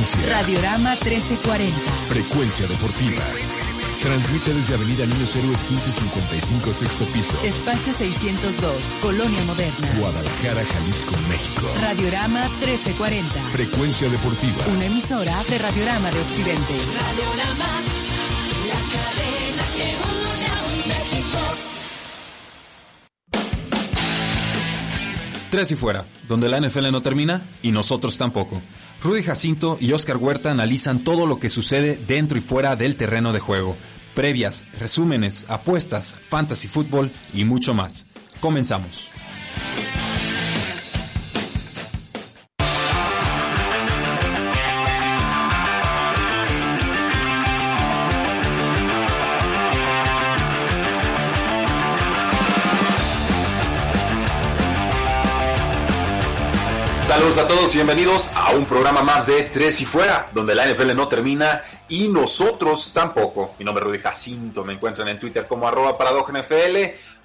Radiorama 1340. Frecuencia deportiva. Transmite desde Avenida Niños Héroes 1555, sexto piso. Despacho 602, Colonia Moderna. Guadalajara, Jalisco, México. Radiorama 1340. Frecuencia deportiva. Una emisora de Radiorama de Occidente. Radiorama, la cadena que une a México. Tres y fuera, donde la NFL no termina y nosotros tampoco. Rudy Jacinto y Oscar Huerta analizan todo lo que sucede dentro y fuera del terreno de juego. Previas, resúmenes, apuestas, fantasy fútbol y mucho más. Comenzamos. Saludos a todos y bienvenidos a un programa más de Tres y Fuera, donde la NFL no termina y nosotros tampoco. Mi nombre es Rudy Jacinto, me encuentran en Twitter como arroba NFL,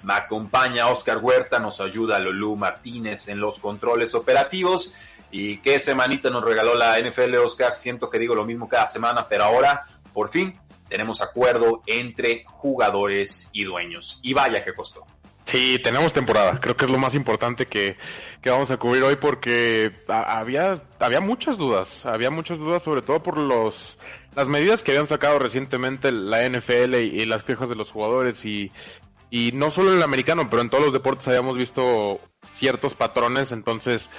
me acompaña Oscar Huerta, nos ayuda Lulú Martínez en los controles operativos. Y qué semanita nos regaló la NFL, Oscar. Siento que digo lo mismo cada semana, pero ahora, por fin, tenemos acuerdo entre jugadores y dueños. Y vaya que costó. Sí, tenemos temporada. Creo que es lo más importante que, que vamos a cubrir hoy porque había, había muchas dudas. Había muchas dudas sobre todo por los, las medidas que habían sacado recientemente la NFL y, y las quejas de los jugadores y, y no solo en el americano, pero en todos los deportes habíamos visto ciertos patrones. Entonces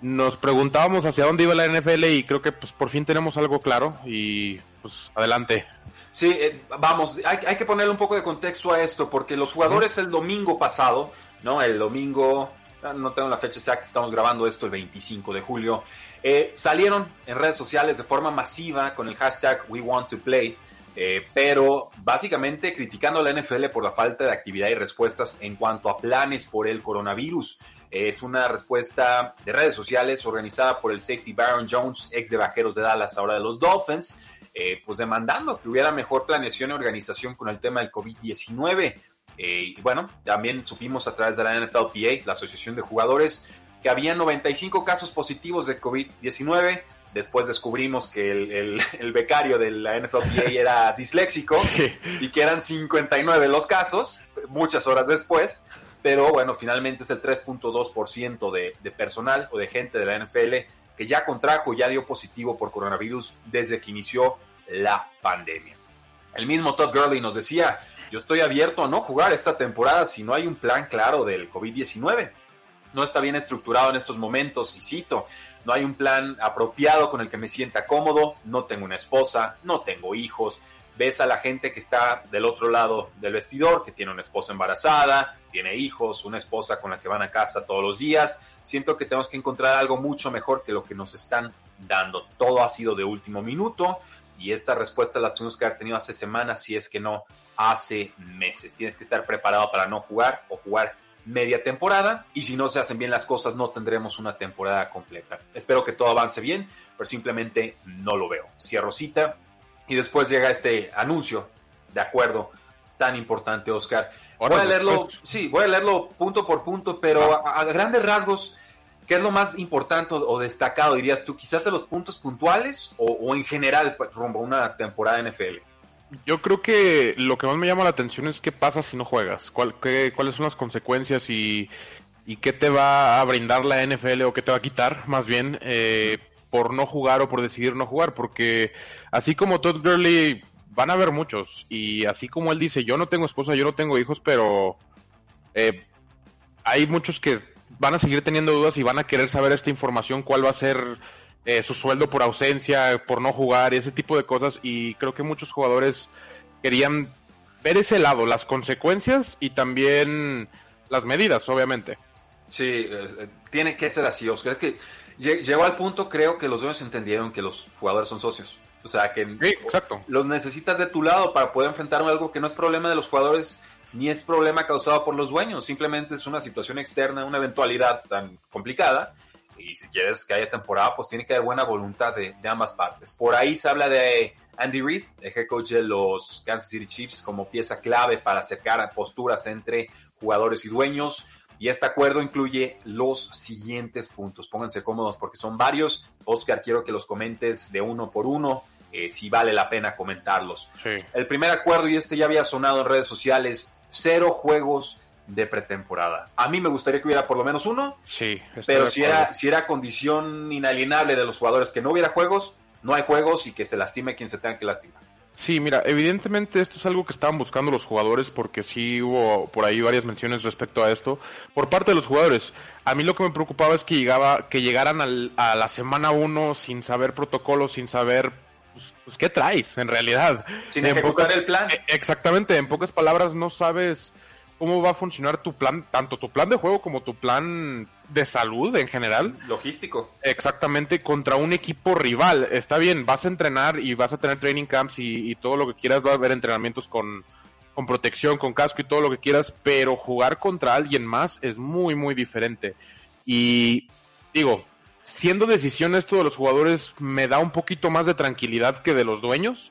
nos preguntábamos hacia dónde iba la NFL y creo que pues por fin tenemos algo claro y pues adelante. Sí, eh, vamos, hay, hay que ponerle un poco de contexto a esto, porque los jugadores el domingo pasado, ¿no? El domingo, ah, no tengo la fecha exacta, estamos grabando esto el 25 de julio, eh, salieron en redes sociales de forma masiva con el hashtag We Want to Play, eh, pero básicamente criticando a la NFL por la falta de actividad y respuestas en cuanto a planes por el coronavirus. Es una respuesta de redes sociales organizada por el safety Baron Jones, ex de Vaqueros de Dallas, ahora de los Dolphins, eh, pues demandando que hubiera mejor planeación y organización con el tema del COVID-19. Eh, y bueno, también supimos a través de la NFLPA, la Asociación de Jugadores, que había 95 casos positivos de COVID-19. Después descubrimos que el, el- el becario de la NFLPA era disléxico y que eran 59 los casos, muchas horas después. Pero bueno, finalmente es el 3.2% de, de personal o de gente de la NFL que ya contrajo, ya dio positivo por coronavirus desde que inició la pandemia. El mismo Todd Gurley nos decía, yo estoy abierto a no jugar esta temporada si no hay un plan claro del COVID-19. No está bien estructurado en estos momentos, y cito, no hay un plan apropiado con el que me sienta cómodo, no tengo una esposa, no tengo hijos, ves a la gente que está del otro lado del vestidor, que tiene una esposa embarazada, tiene hijos, una esposa con la que van a casa todos los días. Siento que tenemos que encontrar algo mucho mejor que lo que nos están dando. Todo ha sido de último minuto y esta respuesta las tuvimos que haber tenido hace semanas, si es que no hace meses. Tienes que estar preparado para no jugar o jugar media temporada y si no se hacen bien las cosas no tendremos una temporada completa. Espero que todo avance bien, pero simplemente no lo veo. Cierro cita y después llega este anuncio de acuerdo tan importante, Oscar. Voy a leerlo, después. sí, voy a leerlo punto por punto, pero a, a grandes rasgos, ¿qué es lo más importante o destacado, dirías tú? ¿Quizás de los puntos puntuales o, en general pues, rumbo a una temporada NFL? Yo creo que lo que más me llama la atención es qué pasa si no juegas, cuál, qué, cuáles son las consecuencias y, y qué te va a brindar la NFL o qué te va a quitar, más bien, eh, por no jugar o por decidir no jugar, porque así como Todd Gurley van a haber muchos y así como él dice, yo no tengo esposa, yo no tengo hijos, pero eh, hay muchos que van a seguir teniendo dudas y van a querer saber esta información, cuál va a ser eh, su sueldo por ausencia, por no jugar, ese tipo de cosas. Y creo que muchos jugadores querían ver ese lado, las consecuencias y también las medidas, obviamente. Sí, eh, tiene que ser así, Oscar. Es que lle- llegó al punto, creo que los dueños entendieron que los jugadores son socios. O sea, que Sí, exacto. los necesitas de tu lado para poder enfrentar algo que no es problema de los jugadores ni es problema causado por los dueños, simplemente es una situación externa, una eventualidad tan complicada. Y si quieres que haya temporada, pues tiene que haber buena voluntad de, de ambas partes. Por ahí se habla de Andy Reid, el head coach de los Kansas City Chiefs, como pieza clave para acercar posturas entre jugadores y dueños. Y este acuerdo incluye los siguientes puntos. Pónganse cómodos porque son varios. Oscar, quiero que los comentes de uno por uno, eh, si vale la pena comentarlos. Sí. El primer acuerdo, y este ya había sonado en redes sociales, cero juegos de pretemporada. A mí me gustaría que hubiera por lo menos uno, Sí. pero si era, si era condición inalienable de los jugadores que no hubiera juegos, no hay juegos y que se lastime quien se tenga que lastimar. Sí, mira, evidentemente esto es algo que estaban buscando los jugadores porque sí hubo por ahí varias menciones respecto a esto por parte de los jugadores. A mí lo que me preocupaba es que llegaba que llegaran al- a la semana uno sin saber protocolos, sin saber pues, pues, qué traes en realidad. Sin En ejecutar pocas- el plan. eh, Exactamente, en pocas palabras no sabes cómo va a funcionar tu plan, tanto tu plan de juego como tu plan de salud en general. Logístico. Exactamente, contra un equipo rival. Está bien, vas a entrenar y vas a tener training camps y, y todo lo que quieras, va a haber entrenamientos con, con protección, con casco y todo lo que quieras, pero jugar contra alguien más es muy, muy diferente. Y digo, siendo decisión esto de los jugadores, me da un poquito más de tranquilidad que de los dueños,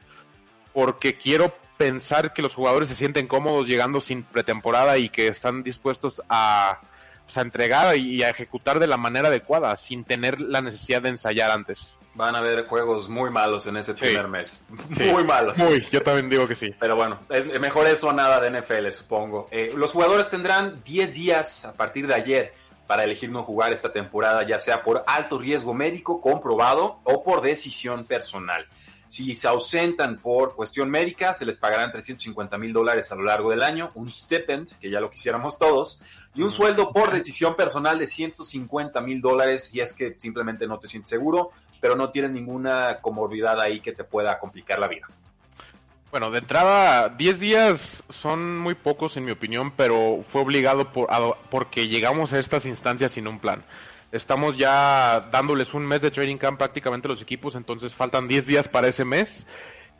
porque quiero pensar que los jugadores se sienten cómodos llegando sin pretemporada y que están dispuestos a, pues, a entregar y a ejecutar de la manera adecuada, sin tener la necesidad de ensayar antes. Van a haber juegos muy malos en ese Sí. primer mes. Sí. Muy malos. Muy, yo también digo que sí. Pero bueno, es mejor eso a nada de NFL, supongo. Eh, los jugadores tendrán 10 días a partir de ayer para elegir no jugar esta temporada, ya sea por alto riesgo médico comprobado o por decisión personal. Si se ausentan por cuestión médica, se les pagarán 350 mil dólares a lo largo del año, un stipend, que ya lo quisiéramos todos, y un sueldo por decisión personal de 150 mil dólares si es que simplemente no te sientes seguro, pero no tienes ninguna comorbilidad ahí que te pueda complicar la vida. Bueno, de entrada, 10 días son muy pocos en mi opinión, pero fue obligado por, a- porque llegamos a estas instancias sin un plan. Estamos ya dándoles un mes de training camp prácticamente los equipos, entonces faltan 10 días para ese mes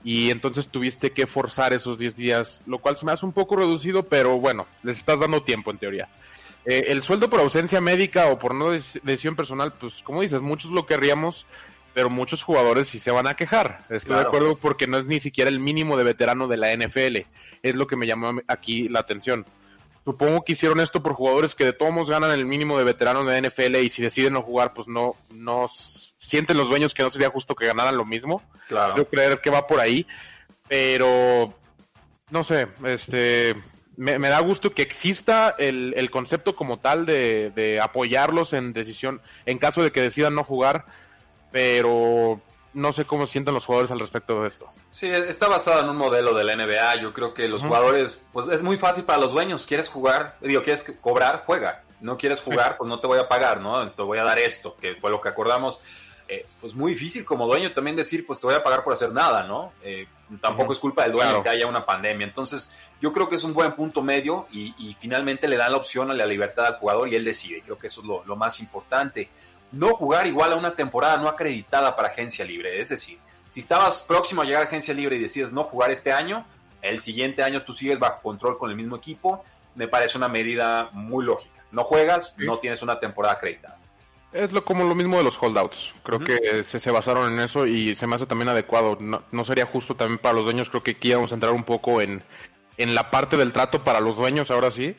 y entonces tuviste que forzar esos 10 días, lo cual se me hace un poco reducido, pero bueno, les estás dando tiempo en teoría. Eh, el sueldo por ausencia médica o por no dec- decisión personal, pues como dices, muchos lo querríamos, pero muchos jugadores sí se van a quejar. Estoy de acuerdo porque no es ni siquiera el mínimo de veterano de la NFL. Es lo que me llamó aquí la atención. Supongo que hicieron esto por jugadores que de todos modos ganan el mínimo de veterano de la NFL y si deciden no jugar, pues no, no sienten los dueños que no sería justo que ganaran lo mismo. Claro. Yo creer que va por ahí, pero no sé, este me, me da gusto que exista el, el concepto como tal de, de apoyarlos en decisión, en caso de que decidan no jugar, pero no sé cómo sienten los jugadores al respecto de esto. Sí, está basado en un modelo de la NBA. Yo creo que los jugadores, pues es muy fácil para los dueños. ¿Quieres jugar? Digo, ¿quieres cobrar? Juega. No quieres jugar, pues no te voy a pagar, ¿no? Te voy a dar esto, que fue lo que acordamos. Eh, pues muy difícil como dueño también decir, pues te voy a pagar por hacer nada, ¿no? Eh, tampoco es culpa del dueño Claro. que haya una pandemia. Entonces, yo creo que es un buen punto medio y, y finalmente le dan la opción a la libertad al jugador y él decide. Creo que eso es lo, lo más importante. No jugar igual a una temporada no acreditada para agencia libre. Es decir, si estabas próximo a llegar a agencia libre y decides no jugar este año, el siguiente año tú sigues bajo control con el mismo equipo, me parece una medida muy lógica. No juegas, Sí. no tienes una temporada acreditada. Es lo, como lo mismo de los holdouts. Creo que se, se basaron en eso y se me hace también adecuado. No, no sería justo también para los dueños. Creo que aquí vamos a entrar un poco en, en la parte del trato para los dueños ahora sí.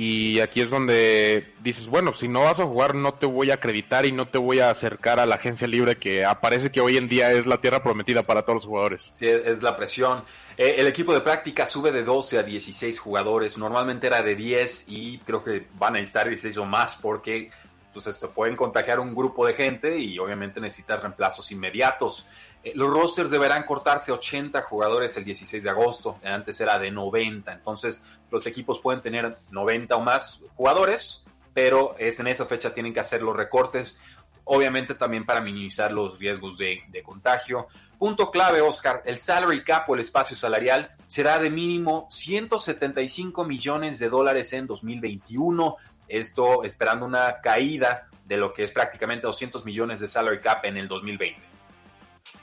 Y aquí es donde dices, bueno, si no vas a jugar no te voy a acreditar y no te voy a acercar a la agencia libre que aparece que hoy en día es la tierra prometida para todos los jugadores. Es la presión. Eh, el equipo de práctica sube de 12 a 16 jugadores. Normalmente era de 10 y creo que van a necesitar 16 o más porque pues esto pueden contagiar un grupo de gente y obviamente necesitas reemplazos inmediatos. Eh, los rosters deberán cortarse 80 jugadores el 16 de agosto. Antes era de 90. Entonces los equipos pueden tener 90 o más jugadores, pero es en esa fecha tienen que hacer los recortes. Obviamente también para minimizar los riesgos de, de contagio. Punto clave, Oscar, el salary cap o el espacio salarial será de mínimo 175 millones de dólares en 2021. Esto esperando una caída de lo que es prácticamente 200 millones de salary cap en el 2020.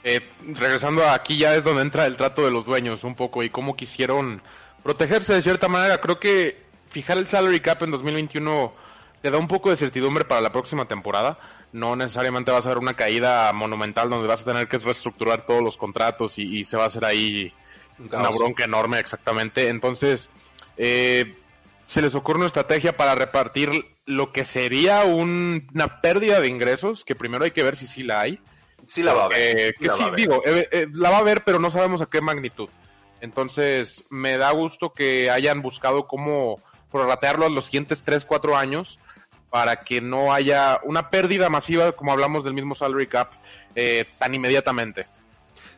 Eh, regresando a aquí ya es donde entra el trato de los dueños un poco y cómo quisieron protegerse de cierta manera. Creo que fijar el salary cap en 2021 te da un poco de certidumbre para la próxima temporada. No necesariamente vas a ver una caída monumental donde vas a tener que reestructurar todos los contratos y, y se va a hacer ahí Un una bronca enorme, exactamente. Entonces, eh, se les ocurre una estrategia para repartir lo que sería un- una pérdida de ingresos, que primero hay que ver si sí la hay. Sí la va a ver. Eh, sí que la sí, va a ver. digo, eh, eh, la va a ver, pero no sabemos a qué magnitud. Entonces, me da gusto que hayan buscado cómo prorratearlo a los siguientes 3, 4 años para que no haya una pérdida masiva, como hablamos del mismo salary cap, eh, tan inmediatamente.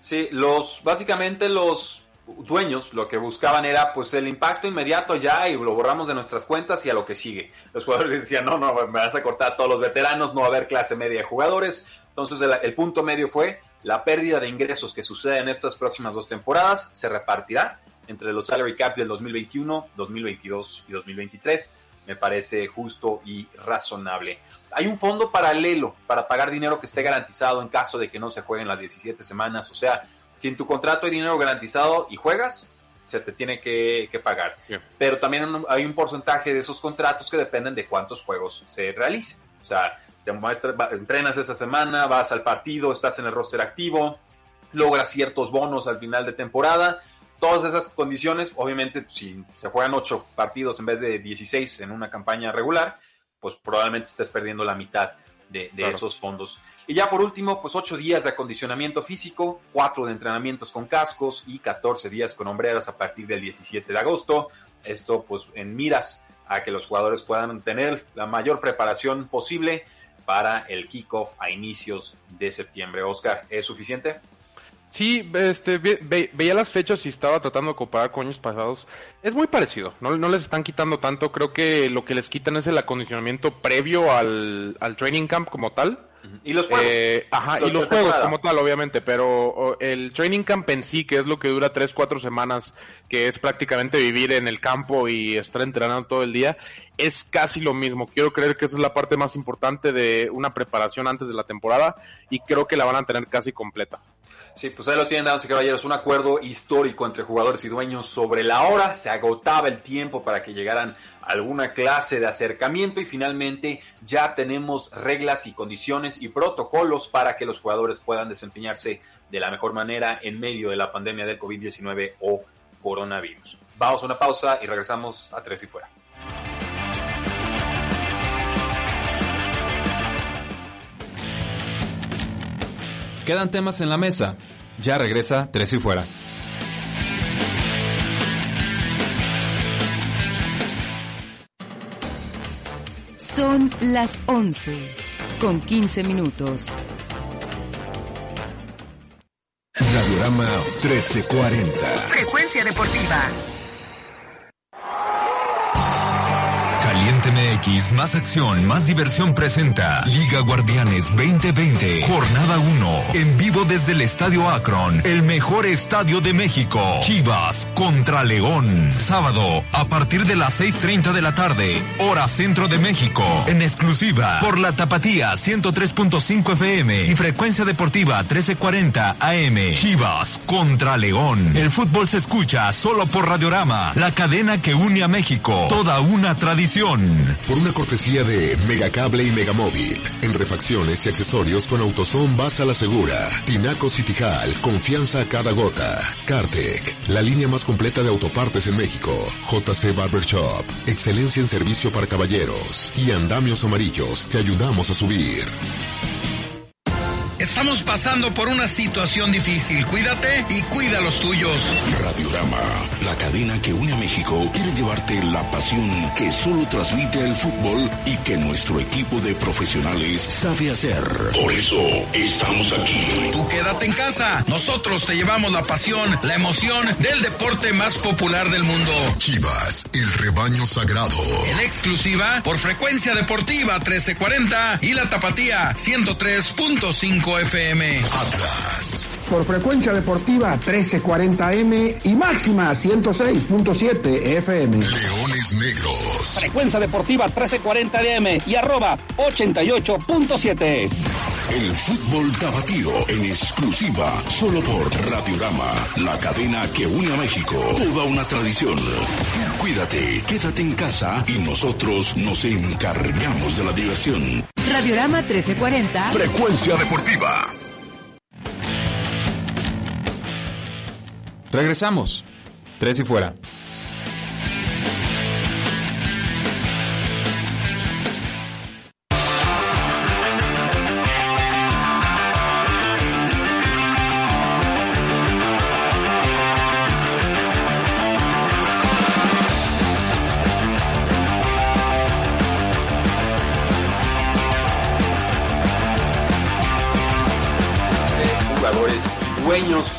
Sí, los, básicamente los dueños lo que buscaban era pues el impacto inmediato ya y lo borramos de nuestras cuentas y a lo que sigue. Los jugadores decían, no, no, me vas a cortar a todos los veteranos, no va a haber clase media de jugadores. Entonces el, el punto medio fue la pérdida de ingresos que sucede en estas próximas dos temporadas se repartirá entre los salary caps del 2021, 2022 y 2023. Me parece justo y razonable. Hay un fondo paralelo para pagar dinero que esté garantizado en caso de que no se jueguen las 17 semanas. O sea, si en tu contrato hay dinero garantizado y juegas, se te tiene que, que pagar. Pero también hay un porcentaje de esos contratos que dependen de cuántos juegos se realicen. O sea, te muestra- entrenas esa semana, vas al partido, estás en el roster activo, logras ciertos bonos al final de temporada. Todas esas condiciones, obviamente, si se juegan 8 partidos en vez de 16 en una campaña regular, pues probablemente estés perdiendo la mitad de, de Claro. esos fondos. Y ya por último, pues 8 días de acondicionamiento físico, 4 de entrenamientos con cascos y 14 días con hombreras a partir del 17 de agosto. Esto pues en miras a que los jugadores puedan tener la mayor preparación posible para el kickoff a inicios de septiembre. Oscar, ¿es suficiente? Sí, este, ve- ve- veía las fechas y estaba tratando de comparar con años pasados. Es muy parecido, no, no les están quitando tanto. Creo que lo que les quitan es el acondicionamiento previo al, al training camp como tal. Y los juegos. Eh, ajá, Los y los juegos temporada. como tal, obviamente, pero el training camp en sí, que es lo que dura 3, 4 semanas, que es prácticamente vivir en el campo y estar entrenando todo el día, es casi lo mismo. Quiero creer que esa es la parte más importante de una preparación antes de la temporada y creo que la van a tener casi completa. Sí, pues ahí lo tienen, damas y caballeros, un acuerdo histórico entre jugadores y dueños sobre la hora. Se agotaba el tiempo para que llegaran a alguna clase de acercamiento y finalmente ya tenemos reglas y condiciones y protocolos para que los jugadores puedan desempeñarse de la mejor manera en medio de la pandemia del COVID-19 o coronavirus. Vamos a una pausa y regresamos a Tres y Fuera. Quedan temas en la mesa. Ya regresa Tres y Fuera. Son las 11 con 15 minutos. Radiorama 1340. Frecuencia deportiva. Más acción, más diversión presenta Liga Guardianes 2020, Jornada 1, en vivo desde el Estadio Akron, el mejor estadio de México. Chivas contra León, sábado a partir de las 6.30 de la tarde, hora centro de México, en exclusiva por la Tapatía 103.5 FM y frecuencia deportiva 1340 AM. Chivas contra León. El fútbol se escucha solo por Radiorama, la cadena que une a México, toda una tradición. Por una cortesía de Megacable y Megamóvil. En refacciones y accesorios con Autosom vas a la segura. Tinaco Citijal, confianza a cada gota. Cartec, la línea más completa de autopartes en México. JC Barber Shop, excelencia en servicio para caballeros. Y andamios amarillos, te ayudamos a subir. Estamos pasando por una situación difícil. Cuídate y cuida a los tuyos. Radiorama, la cadena que une a México, quiere llevarte la pasión que solo transmite el fútbol y que nuestro equipo de profesionales sabe hacer. Por eso estamos aquí. Tú quédate en casa. Nosotros te llevamos la pasión, la emoción del deporte más popular del mundo. Chivas, el rebaño sagrado. En exclusiva por frecuencia deportiva 1340 y la tapatía 103.5 FM. Atlas. Por frecuencia deportiva 1340M y máxima 106.7 FM. Leones Negros. Frecuencia deportiva 1340 DM y arroba 88.7. El fútbol tapatío en exclusiva solo por Radiorama, la cadena que une a México. Toda una tradición. Cuídate, quédate en casa y nosotros nos encargamos de la diversión. Radiorama 1340. Frecuencia deportiva. Regresamos. Tres y fuera.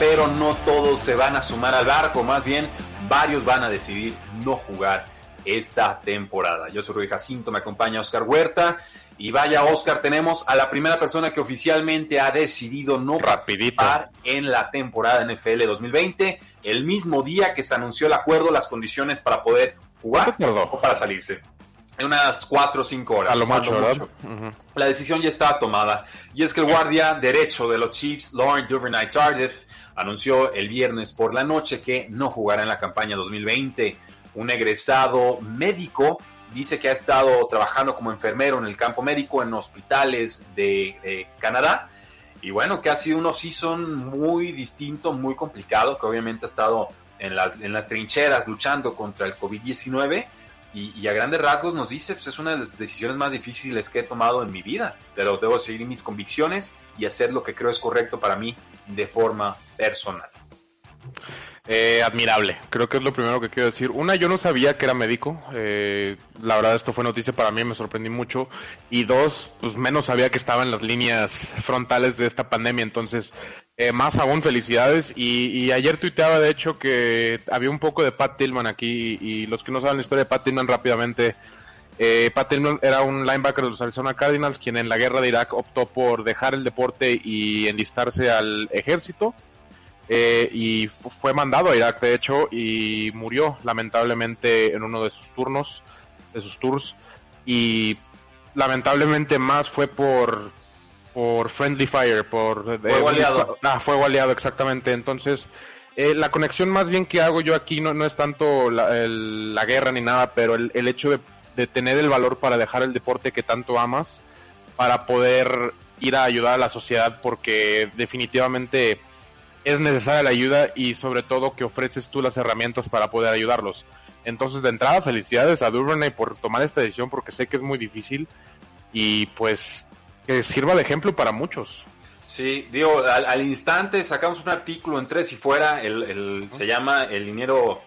Pero no todos se van a sumar al barco, más bien varios van a decidir no jugar esta temporada. Yo soy Rui Jacinto, me acompaña Oscar Huerta y vaya Oscar, tenemos a la primera persona que oficialmente ha decidido no participar en la temporada NFL 2020, el mismo día que se anunció el acuerdo, las condiciones para poder jugar o para salirse. En unas 4 o 5 horas. A lo mucho, mucho. La decisión ya estaba tomada y es que el guardia derecho de los Chiefs, Lauren Duvernay Tardif, anunció el viernes por la noche que no jugará en la campaña 2020. Un egresado médico dice que ha estado trabajando como enfermero en el campo médico en hospitales de, Canadá. Y bueno, que ha sido un off-season muy distinto, muy complicado, que obviamente ha estado en las, en las trincheras luchando contra el COVID-19 y, y a grandes rasgos nos dice, pues es una de las decisiones más difíciles que he tomado en mi vida, pero debo seguir mis convicciones y hacer lo que creo es correcto para mí de forma personal. Eh, admirable, creo que es lo primero que quiero decir. Una, yo no sabía que era médico, eh, la verdad esto fue noticia para mí, me sorprendí mucho. Y dos, pues menos sabía que estaba en las líneas frontales de esta pandemia, entonces eh, más aún felicidades. Y, y ayer tuiteaba de hecho que había un poco de Pat Tillman aquí y, los que no saben la historia de Pat Tillman rápidamente. Eh, Pat Tillman era un linebacker de los Arizona Cardinals quien en la guerra de Irak optó por dejar el deporte y enlistarse al ejército. Eh, y fu- fue mandado a Irak, de hecho, y murió lamentablemente en uno de sus turnos, de sus tours, y lamentablemente más fue por por friendly fire, por Fuego un aliado. Ah, fuego aliado, exactamente. Entonces, eh, la conexión más bien que hago yo aquí no, no es tanto la, el- la guerra ni nada, pero el, el hecho de, de tener el valor para dejar el deporte que tanto amas, para poder ir a ayudar a la sociedad, porque definitivamente es necesaria la ayuda y sobre todo que ofreces tú las herramientas para poder ayudarlos. Entonces, de entrada, felicidades a Duvernay por tomar esta decisión porque sé que es muy difícil y pues que sirva de ejemplo para muchos. Sí, digo, al, al instante sacamos un artículo en Tres y Fuera, el, el- se llama El liniero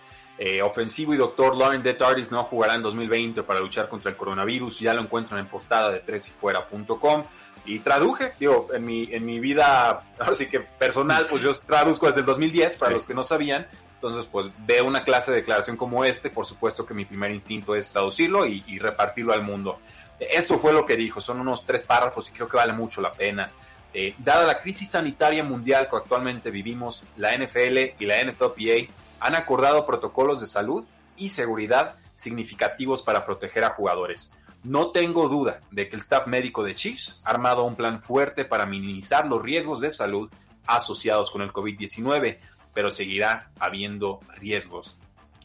eh, ofensivo y doctor Lauren D. Tardif no jugará en 2020 para luchar contra el coronavirus, ya lo encuentran en portada de tresyfuera.com y traduje, digo, en mi, en mi vida, ahora sí que personal, pues yo traduzco desde el 2010, para Sí. los que no sabían, entonces pues veo una clase de declaración como este, por supuesto que mi primer instinto es traducirlo y, y repartirlo al mundo. Eso fue lo que dijo, son unos tres párrafos y creo que vale mucho la pena. Eh, dada la crisis sanitaria mundial que actualmente vivimos, la NFL y la NFLPA han acordado protocolos de salud y seguridad significativos para proteger a jugadores. No tengo duda de que el staff médico de Chiefs ha armado un plan fuerte para minimizar los riesgos de salud asociados con el COVID-19, pero seguirá habiendo riesgos.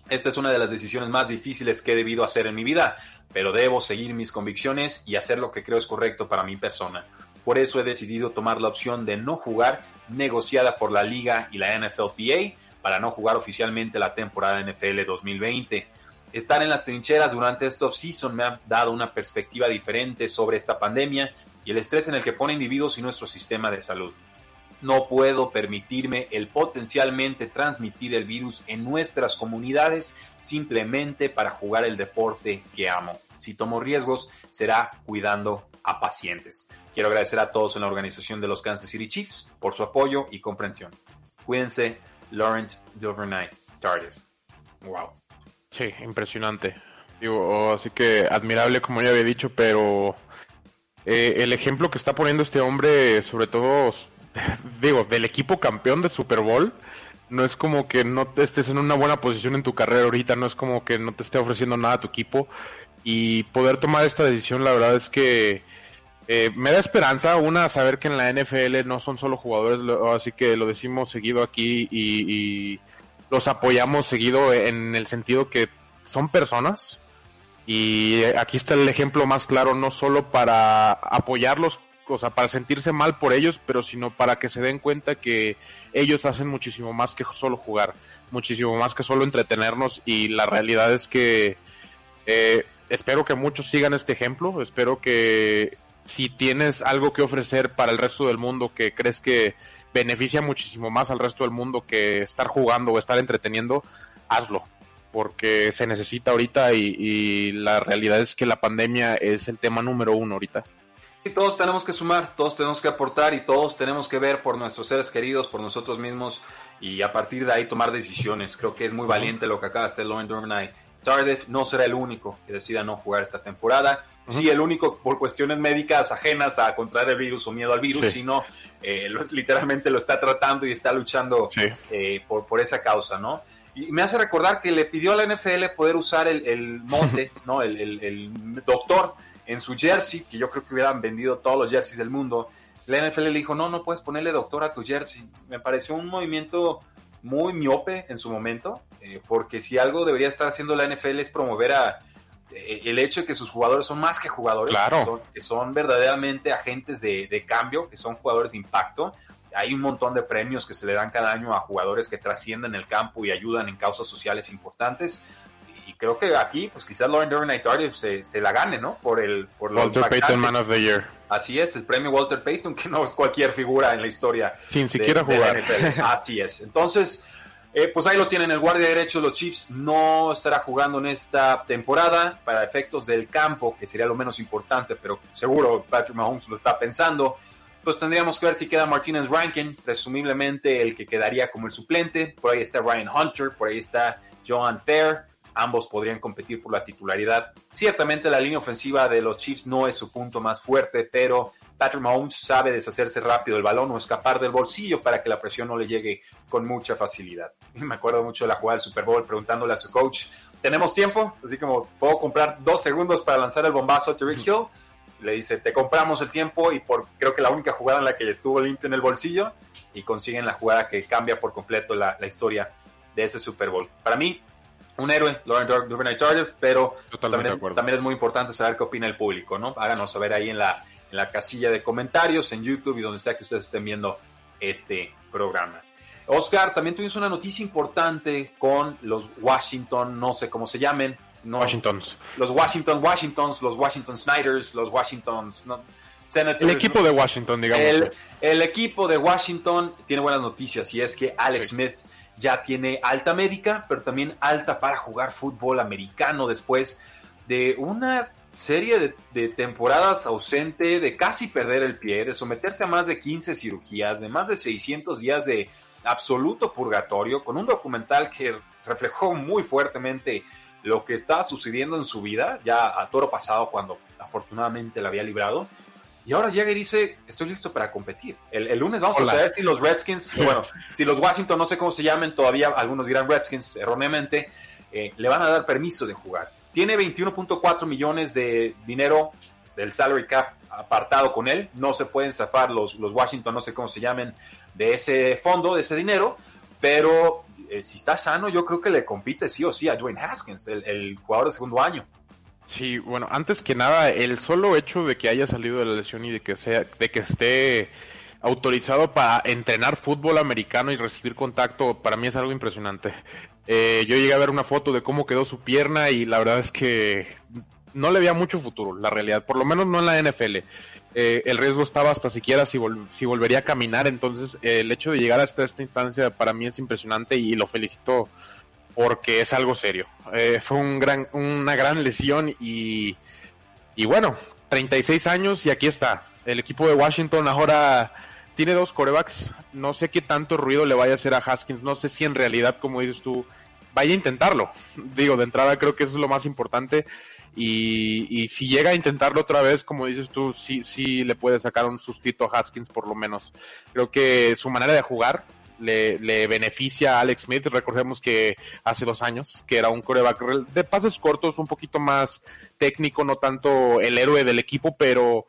Esta es una de las decisiones más difíciles que he debido hacer en mi vida, pero debo seguir mis convicciones y hacer lo que creo es correcto para mi persona. Por eso he decidido tomar la opción de no jugar, negociada por la liga y la NFLPA, para no jugar oficialmente la temporada NFL 2020. Estar en las trincheras durante este off-season me ha dado una perspectiva diferente sobre esta pandemia y el estrés en el que pone individuos y nuestro sistema de salud. No puedo permitirme el potencialmente transmitir el virus en nuestras comunidades simplemente para jugar el deporte que amo. Si tomo riesgos, será cuidando a pacientes. Quiero agradecer a todos en la organización de los Kansas City Chiefs por su apoyo y comprensión. Cuídense, Laurent Duvernay Tardif. Wow. Sí, impresionante. Digo, así que admirable como ya había dicho, pero eh, el ejemplo que está poniendo este hombre, sobre todo, digo, del equipo campeón de Super Bowl, no es como que no te estés en una buena posición en tu carrera ahorita, no es como que no te esté ofreciendo nada a tu equipo y poder tomar esta decisión, la verdad es que Eh, me da esperanza, una, saber que en la NFL no son solo jugadores, así que lo decimos seguido aquí y, y los apoyamos seguido en el sentido que son personas. Y aquí está el ejemplo más claro, no solo para apoyarlos, o sea, para sentirse mal por ellos, pero sino para que se den cuenta que ellos hacen muchísimo más que solo jugar, muchísimo más que solo entretenernos y la realidad es que eh, espero que muchos sigan este ejemplo, espero que si tienes algo que ofrecer para el resto del mundo que crees que beneficia muchísimo más al resto del mundo que estar jugando o estar entreteniendo, hazlo, porque se necesita ahorita y, y la realidad es que la pandemia es el tema número uno ahorita. Y todos tenemos que sumar, todos tenemos que aportar y todos tenemos que ver por nuestros seres queridos, por nosotros mismos y a partir de ahí tomar decisiones. Creo que es muy valiente lo que acaba de hacer Lauren Durman. Tardif no será el único que decida no jugar esta temporada. Sí, el único por cuestiones médicas ajenas a contraer el virus o miedo al virus, Sí. sino eh, lo- literalmente lo está tratando y está luchando eh, por, por esa causa, ¿no? Y me hace recordar que le pidió a la NFL poder usar el, el monte, ¿no? El, el- el doctor en su jersey, que yo creo que hubieran vendido todos los jerseys del mundo. La NFL le dijo, no, no puedes ponerle doctor a tu jersey. Me pareció un movimiento muy miope en su momento, eh, porque si algo debería estar haciendo la NFL es promover a, el hecho de que sus jugadores son más que jugadores, Claro. que, son, que son verdaderamente agentes de, de cambio, que son jugadores de impacto. Hay un montón de premios que se le dan cada año a jugadores que trascienden el campo y ayudan en causas sociales importantes. Y creo que aquí, pues quizás Lauren Durham Tardif se, se la gane, ¿no? Por el por lo Walter impactante. Payton Man of the Year. Así es, el premio Walter Payton, que no es cualquier figura en la historia. Sin de- siquiera de la jugar. NFL. Así es. Entonces, eh, pues ahí lo tienen. El guardia derecho de los Chiefs no estará jugando en esta temporada para efectos del campo, que sería lo menos importante, pero seguro Patrick Mahomes lo está pensando. Pues tendríamos que ver si queda Martinez Rankin, presumiblemente el que quedaría como el suplente. Por ahí está Ryan Hunter, por ahí está Johan Fair. Ambos podrían competir por la titularidad. Ciertamente la línea ofensiva de los Chiefs no es su punto más fuerte, pero Patrick Mahomes sabe deshacerse rápido del balón o escapar del bolsillo para que la presión no le llegue con mucha facilidad. Y me acuerdo mucho de la jugada del Super Bowl preguntándole a su coach, ¿tenemos tiempo? Así como, ¿puedo comprar dos segundos para lanzar el bombazo a Tyreek Hill? Le dice, te compramos el tiempo y por creo que la única jugada en la que estuvo limpio en el bolsillo y consiguen la jugada que cambia por completo la, la historia de ese Super Bowl. Para mí, un héroe, Lauren Dur- Duvernay Tardif, pero también, es, también es muy importante saber qué opina el público, ¿no? Háganos saber ahí en la, en la casilla de comentarios, en YouTube y donde sea que ustedes estén viendo este programa. Oscar, también tuvimos una noticia importante con los Washington, no sé cómo se llamen. No, Washingtons. Los Washington Washingtons, los Washington Snyders, los Washington no, Senators. El equipo de Washington, digamos. El, el equipo de Washington tiene buenas noticias y es que Alex Smith ya tiene alta médica, pero también alta para jugar fútbol americano después de una serie de, de temporadas ausente, de casi perder el pie, de someterse a más de 15 cirugías, de más de 600 días de absoluto purgatorio, con un documental que reflejó muy fuertemente lo que estaba sucediendo en su vida, ya a toro pasado cuando afortunadamente la había librado. Y ahora llega y dice, estoy listo para competir. El, el lunes vamos Hola. a saber si los Redskins, bueno, si los Washington, no sé cómo se llamen, todavía algunos dirán Redskins erróneamente, eh, le van a dar permiso de jugar. Tiene 21.4 millones de dinero del salary cap apartado con él. No se pueden zafar los, los Washington, no sé cómo se llamen, de ese fondo, de ese dinero. Pero eh, si está sano, yo creo que le compite sí o sí a Dwayne Haskins, el, el jugador de segundo año. Sí, bueno, antes que nada, el solo hecho de que haya salido de la lesión y de que sea, de que esté autorizado para entrenar fútbol americano y recibir contacto, para mí es algo impresionante. Eh, yo llegué a ver una foto de cómo quedó su pierna y la verdad es que no le veía mucho futuro, la realidad, por lo menos no en la NFL. Eh, el riesgo estaba hasta siquiera si, vol- si volvería a caminar, entonces eh, el hecho de llegar hasta esta instancia para mí es impresionante y lo felicito porque es algo serio. Eh, fue un gran, una gran lesión y, y bueno, 36 años y aquí está. El equipo de Washington ahora tiene dos corebacks. No sé qué tanto ruido le vaya a hacer a Haskins. No sé si en realidad, como dices tú, vaya a intentarlo. Digo, de entrada creo que eso es lo más importante. Y, si llega a intentarlo otra vez, como dices tú, sí, sí le puede sacar un sustito a Haskins por lo menos. Creo que su manera de jugar le, le beneficia a Alex Smith. Recordemos que hace dos años, que era un coreback de pases cortos, un poquito más técnico, no tanto el héroe del equipo, pero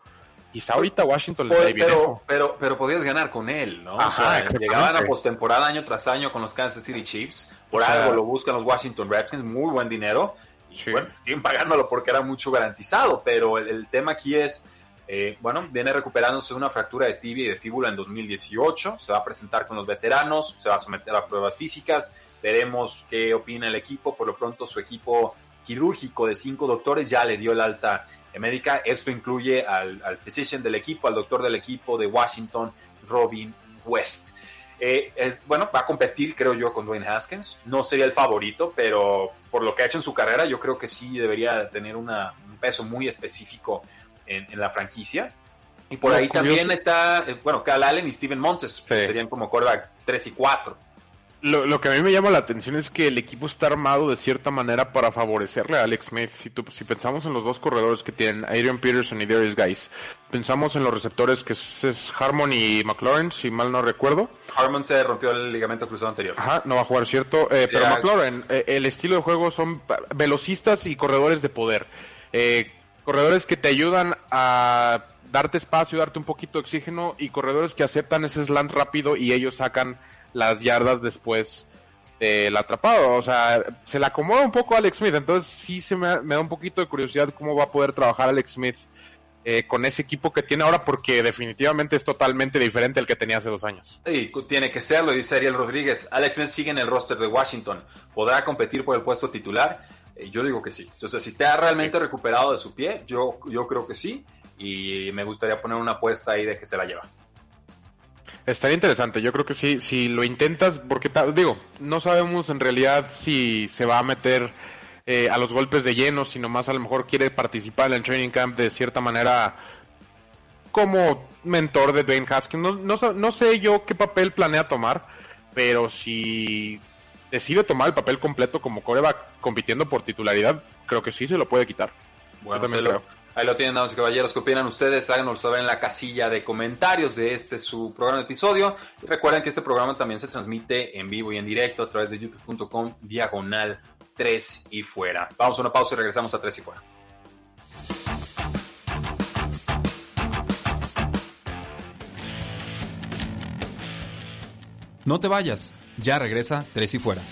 quizá ahorita Washington le Pues, pero, eso. pero, pero podías ganar con él, ¿no? Ajá, o sea, llegaban a postemporada año tras año con los Kansas City Chiefs. Por O sea- algo lo buscan los Washington Redskins, muy buen dinero. Y bueno, siguen pagándolo porque era mucho garantizado. Pero el, el tema aquí es, eh, bueno, viene recuperándose una fractura de tibia y de fíbula en 2018. Se va a presentar con los veteranos, se va a someter a pruebas físicas. Veremos qué opina el equipo. Por lo pronto, su equipo quirúrgico de cinco doctores ya le dio el alta médica. Esto incluye al, al physician del equipo, al doctor del equipo de Washington, Robin West. Eh, eh, bueno, va a competir, creo yo, con Dwayne Haskins. No sería el favorito, pero por lo que ha hecho en su carrera, yo creo que sí debería tener una- un peso muy específico en, en la franquicia. Y por ahí curioso- también está, eh, bueno, Cal Allen y Steven Montes, serían como quarterback 3 y 4. Lo, lo que a mí me llama la atención es que el equipo está armado de cierta manera para favorecerle a Alex Smith. Si, tú- si pensamos en los dos corredores que tienen, Adrian Peterson y Darius Guys, pensamos en los receptores que es, es Harmon y McLaurin, si mal no recuerdo. Harmon se rompió el ligamento cruzado anterior. Ajá, no va a jugar, ¿cierto? Eh, pero Ya. McLaurin, eh, el estilo de juego son velocistas y corredores de poder. Eh, corredores que te ayudan a darte espacio, darte un poquito de oxígeno y corredores que aceptan ese slant rápido y ellos sacan las yardas después del atrapado. O sea, se le acomoda un poco a Alex Smith. Entonces sí se me, me da un poquito de curiosidad cómo va a poder trabajar Alex Smith eh, con ese equipo que tiene ahora porque definitivamente es totalmente diferente al que tenía hace dos años. Sí, tiene que serlo, dice Ariel Rodríguez. Alex Smith sigue en el roster de Washington. ¿Podrá competir por el puesto titular? Eh, yo digo que sí. Entonces, si está realmente recuperado de su pie, yo, yo creo que sí. Y me gustaría poner una apuesta ahí de que se la lleva. Estaría interesante, yo creo que sí, si lo intentas, porque digo, no sabemos en realidad si se va a meter eh, a los golpes de lleno, si nomás a lo mejor quiere participar en el training camp de cierta manera como mentor de Dwayne Haskins. No, no, sé yo qué papel planea tomar, pero si decide tomar el papel completo como coreback compitiendo por titularidad, creo que sí se lo puede quitar. Bueno, Yo también se lo- creo. Ahí lo tienen, damas y caballeros. ¿Qué opinan ustedes? Háganoslo saber en la casilla de comentarios de este su programa de episodio. Recuerden que este programa también se transmite en vivo y en directo a través de youtube.com diagonal 3 y fuera. Vamos a una pausa y regresamos a 3 y fuera. No te vayas, ya regresa Tres y Fuera.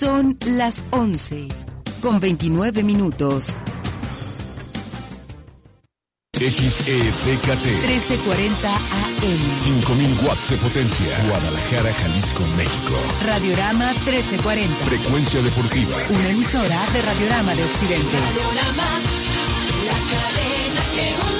Son las 11 con 29 minutos. XEPKT 1340 AM. 5000 watts de potencia. Guadalajara, Jalisco, México. Radiorama 1340. Frecuencia deportiva. Una emisora de Radiorama de Occidente. Radiorama, la cadena que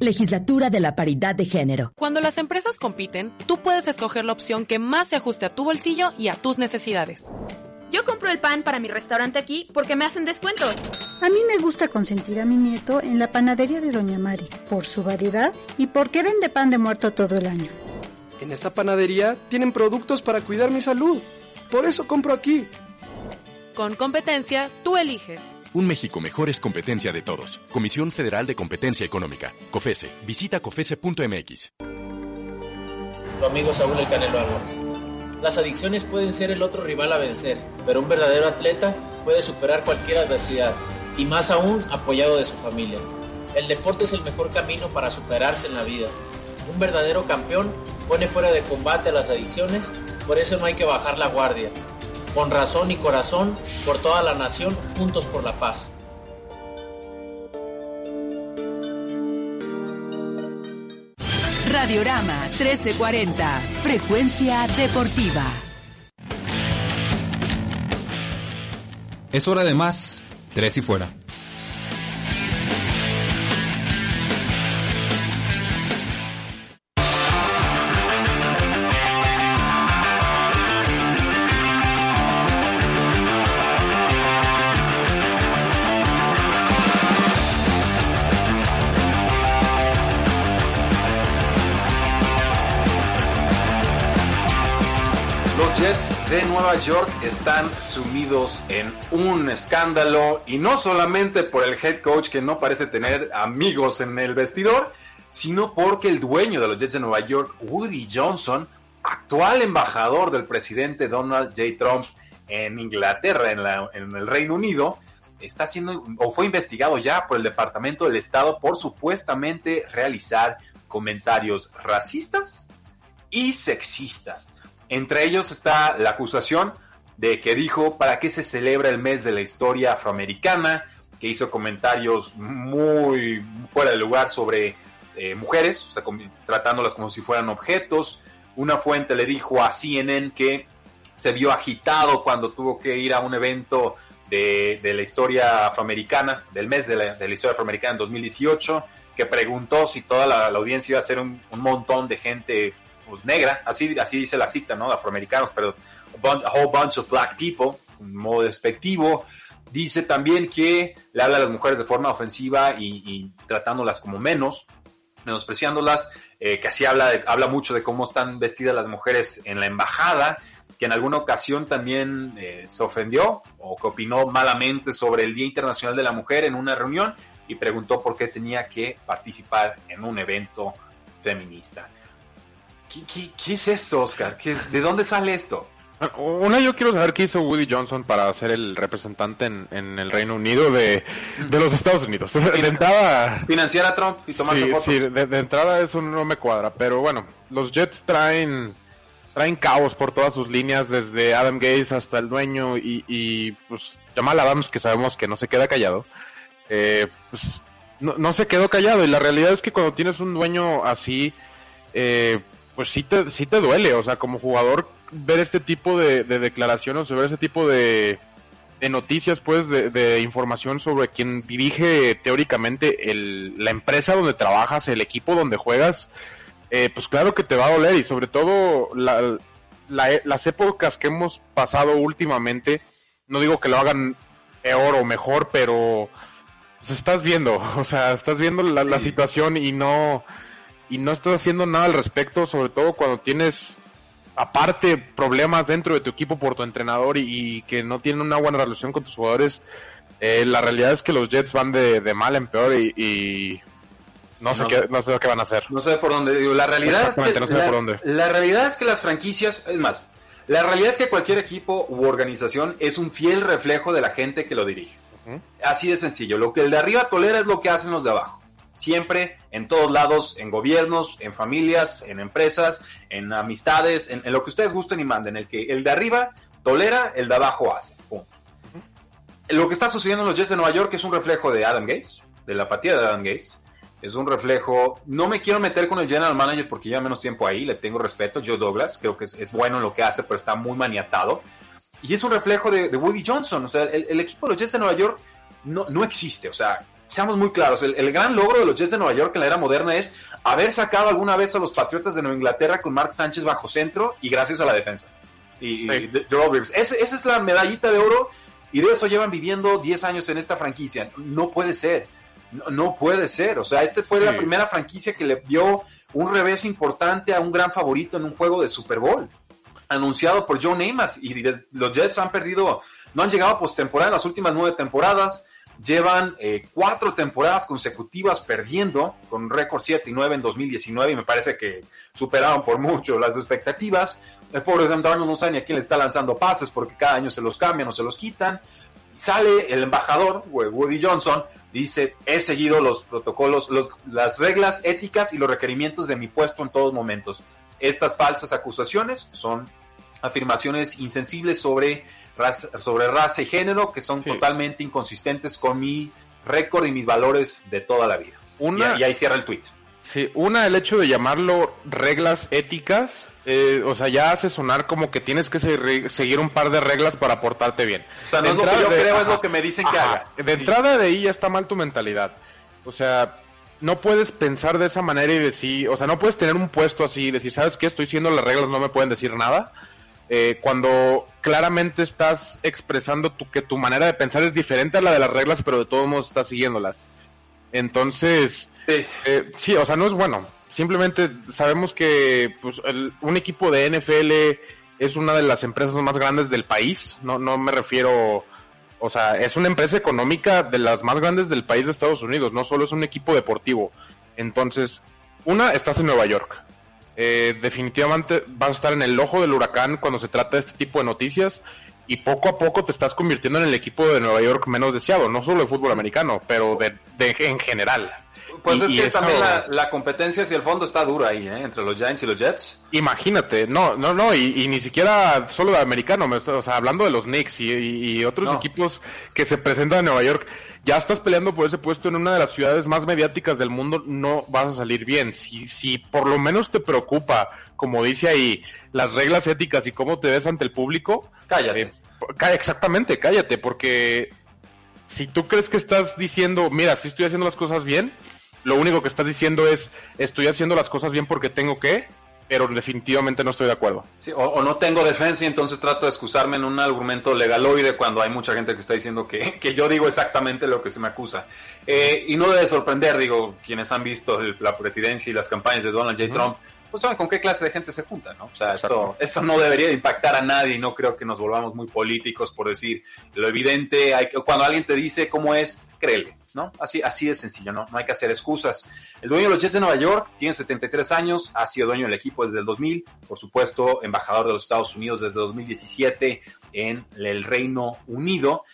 Legislatura de la Paridad de Género. Cuando las empresas compiten, tú puedes escoger la opción que más se ajuste a tu bolsillo y a tus necesidades. Yo compro el pan para mi restaurante aquí porque me hacen descuento. A mí me gusta consentir a mi nieto en la panadería de Doña Mari, por su variedad y porque vende pan de muerto todo el año. En esta panadería tienen productos para cuidar mi salud. Por eso compro aquí. Con competencia, tú eliges. Un México mejor es competencia de todos. Comisión Federal de Competencia Económica. COFESE. Visita COFESE.mx. Tu amigo Saúl El Canelo Álvarez. Las adicciones pueden ser el otro rival a vencer, pero un verdadero atleta puede superar cualquier adversidad, y más aún apoyado de su familia. El deporte es el mejor camino para superarse en la vida. Un verdadero campeón pone fuera de combate a las adicciones, por eso no hay que bajar la guardia. Con razón y corazón, por toda la nación, juntos por la paz. Radiorama 1340. Frecuencia deportiva. Es hora de más Tres y Fuera. Nueva York están sumidos en un escándalo y no solamente por el head coach que no parece tener amigos en el vestidor, sino porque el dueño de los Jets de Nueva York, Woody Johnson, actual embajador del presidente Donald J. Trump en Inglaterra, en, en el Reino Unido, está siendo o fue investigado ya por el Departamento del Estado por supuestamente realizar comentarios racistas y sexistas. Entre ellos está la acusación de que dijo para qué se celebra el mes de la historia afroamericana, que hizo comentarios muy fuera de lugar sobre eh, mujeres, tratándolas como si fueran objetos. Una fuente le dijo a CNN que se vio agitado cuando tuvo que ir a un evento de, la historia afroamericana, del mes de la, historia afroamericana en 2018, que preguntó si toda la, audiencia iba a ser un montón de gente pues, negra, así, así dice la cita, ¿no? Afroamericanos, pero a, whole bunch of black people, un modo despectivo. Dice también que le habla a las mujeres de forma ofensiva y, y tratándolas como menos, menospreciándolas, eh, que así habla, de- habla mucho de cómo están vestidas las mujeres en la embajada, que en alguna ocasión también eh, se ofendió o que opinó malamente sobre el Día Internacional de la Mujer en una reunión y preguntó por qué tenía que participar en un evento feminista. ¿Qué, qué- qué es esto, Oscar? ¿Qué- ¿De dónde sale esto? Una, yo quiero saber qué hizo Woody Johnson para ser el representante en, en el Reino Unido de, de los Estados Unidos. De entrada... Financiar a Trump y tomarse Sí, fotos. sí, de, de entrada eso no me cuadra, pero bueno, los Jets traen traen caos por todas sus líneas, desde Adam Gates hasta el dueño y, y pues Jamal Adams, que sabemos que no se queda callado, eh, pues no, no se quedó callado y la realidad es que cuando tienes un dueño así, eh, pues sí te, sí te duele, o sea, como jugador ver este tipo de, de declaraciones o ver ese tipo de, de noticias, pues, de, de información sobre quien dirige teóricamente el, la empresa donde trabajas, el equipo donde juegas, eh, pues claro que te va a doler y sobre todo la- la- las épocas que hemos pasado últimamente, no digo que lo hagan peor o mejor, pero pues, estás viendo, o sea, estás viendo la, la situación y no y no estás haciendo nada al respecto, sobre todo cuando tienes aparte problemas dentro de tu equipo por tu entrenador y, y que no tienen una buena relación con tus jugadores. eh, la realidad es que los Jets van de, de mal en peor y, y no, sé No. qué, no sé qué van a hacer. No sé por dónde. Digo, la realidad es que Exactamente, no sé la, por dónde. la realidad es que las franquicias, es más, la realidad es que cualquier equipo u organización es un fiel reflejo de la gente que lo dirige. Así de sencillo. Lo que el de arriba tolera es lo que hacen los de abajo. Siempre, en todos lados, en gobiernos, en familias, en empresas, en amistades, en, en lo que ustedes gusten y manden. El que el de arriba tolera, el de abajo hace. Punto. Lo que está sucediendo en los Jets de Nueva York es un reflejo de Adam Gates, de la apatía de Adam Gates. Es un reflejo. No me quiero meter con el general manager porque lleva menos tiempo ahí, le tengo respeto. Joe Douglas, creo que es, es bueno en lo que hace, pero está muy maniatado. Y es un reflejo de, de Woody Johnson. O sea, el, el equipo de los Jets de Nueva York no, no existe. O sea, seamos muy claros. El, el gran logro de los Jets de Nueva York en la era moderna es haber sacado alguna vez a los Patriotas de Nueva Inglaterra con Mark Sánchez bajo centro y gracias a la defensa. Y, y Rob Rivers. Ese- esa es la medallita de oro y de eso llevan viviendo 10 años en esta franquicia. No puede ser. No, no puede ser. O sea, esta fue la Sí. primera franquicia que le dio un revés importante a un gran favorito en un juego de Super Bowl. Anunciado por Joe Namath. Y de- los Jets han perdido, no han llegado a postemporada en las últimas nueve temporadas. Llevan eh, cuatro temporadas consecutivas perdiendo, con récord 7 y 9 en 2019, y me parece que superaron por mucho las expectativas. El pobre Sam Darnold no sabe ni a quién le está lanzando pases porque cada año se los cambian o se los quitan. Sale el embajador, Woody Johnson, dice, he seguido los protocolos, los- las reglas éticas y los requerimientos de mi puesto en todos momentos. Estas falsas acusaciones son afirmaciones insensibles sobre raza, sobre raza y género que son totalmente inconsistentes con mi récord y mis valores de toda la vida. Una- y, y ahí cierra el tweet. Sí, una, el hecho de llamarlo reglas éticas, eh, o sea, ya hace sonar como que tienes que se- seguir un par de reglas para portarte bien. O sea, no es lo que yo creo, es lo que me dicen que haga. De entrada de ahí ya está mal tu mentalidad. O sea, no puedes pensar de esa manera y decir, o sea, no puedes tener un puesto así y decir, ¿sabes qué? Estoy siendo las reglas, no me pueden decir nada. Eh, cuando claramente estás expresando tu, que tu manera de pensar es diferente a la de las reglas, pero de todos modos estás siguiéndolas. Entonces, eh, sí, o sea, no es bueno. Simplemente sabemos que pues, el- un equipo de NFL es una de las empresas más grandes del país. No, no me refiero, o sea, es una empresa económica de las más grandes del país de Estados Unidos. No solo es un equipo deportivo. Entonces, una, estás en Nueva York. Eh, definitivamente vas a estar en el ojo del huracán cuando se trata de este tipo de noticias y poco a poco te estás convirtiendo en el equipo de Nueva York menos deseado, no solo de fútbol americano, pero de, de en general. Pues Y- es y que eso- también la, la competencia hacia el fondo está dura ahí, ¿eh? entre los Giants y los Jets. Imagínate, no, no, no, y, y ni siquiera solo de americano, me o sea, hablando de los Knicks y, otros No. equipos que se presentan en Nueva York, ya estás peleando por ese puesto en una de las ciudades más mediáticas del mundo, no vas a salir bien. Si, si por lo menos te preocupa, como dice ahí, las reglas éticas y cómo te ves ante el público, cállate. exactamente, cállate, porque si tú crees que estás diciendo, mira, si estoy haciendo las cosas bien, lo único que estás diciendo es, estoy haciendo las cosas bien porque tengo que, pero definitivamente no estoy de acuerdo. Sí, o, o no tengo defensa y entonces trato de excusarme en un argumento legaloide cuando hay mucha gente que está diciendo que, que yo digo exactamente lo que se me acusa. Eh, y no debe sorprender, digo, quienes han visto el- la presidencia y las campañas de Donald J. Trump, pues saben con qué clase de gente se junta, ¿no? O sea, esto, esto no debería impactar a nadie y no creo que nos volvamos muy políticos por decir lo evidente. Hay que, cuando alguien te dice cómo es, créele, ¿no? Así, así de sencillo, ¿no? Hay que hacer excusas. El dueño de los Jets de Nueva York tiene 73 años, ha sido dueño del equipo desde el 2000, por supuesto, embajador de los Estados Unidos desde 2017 en el Reino Unido.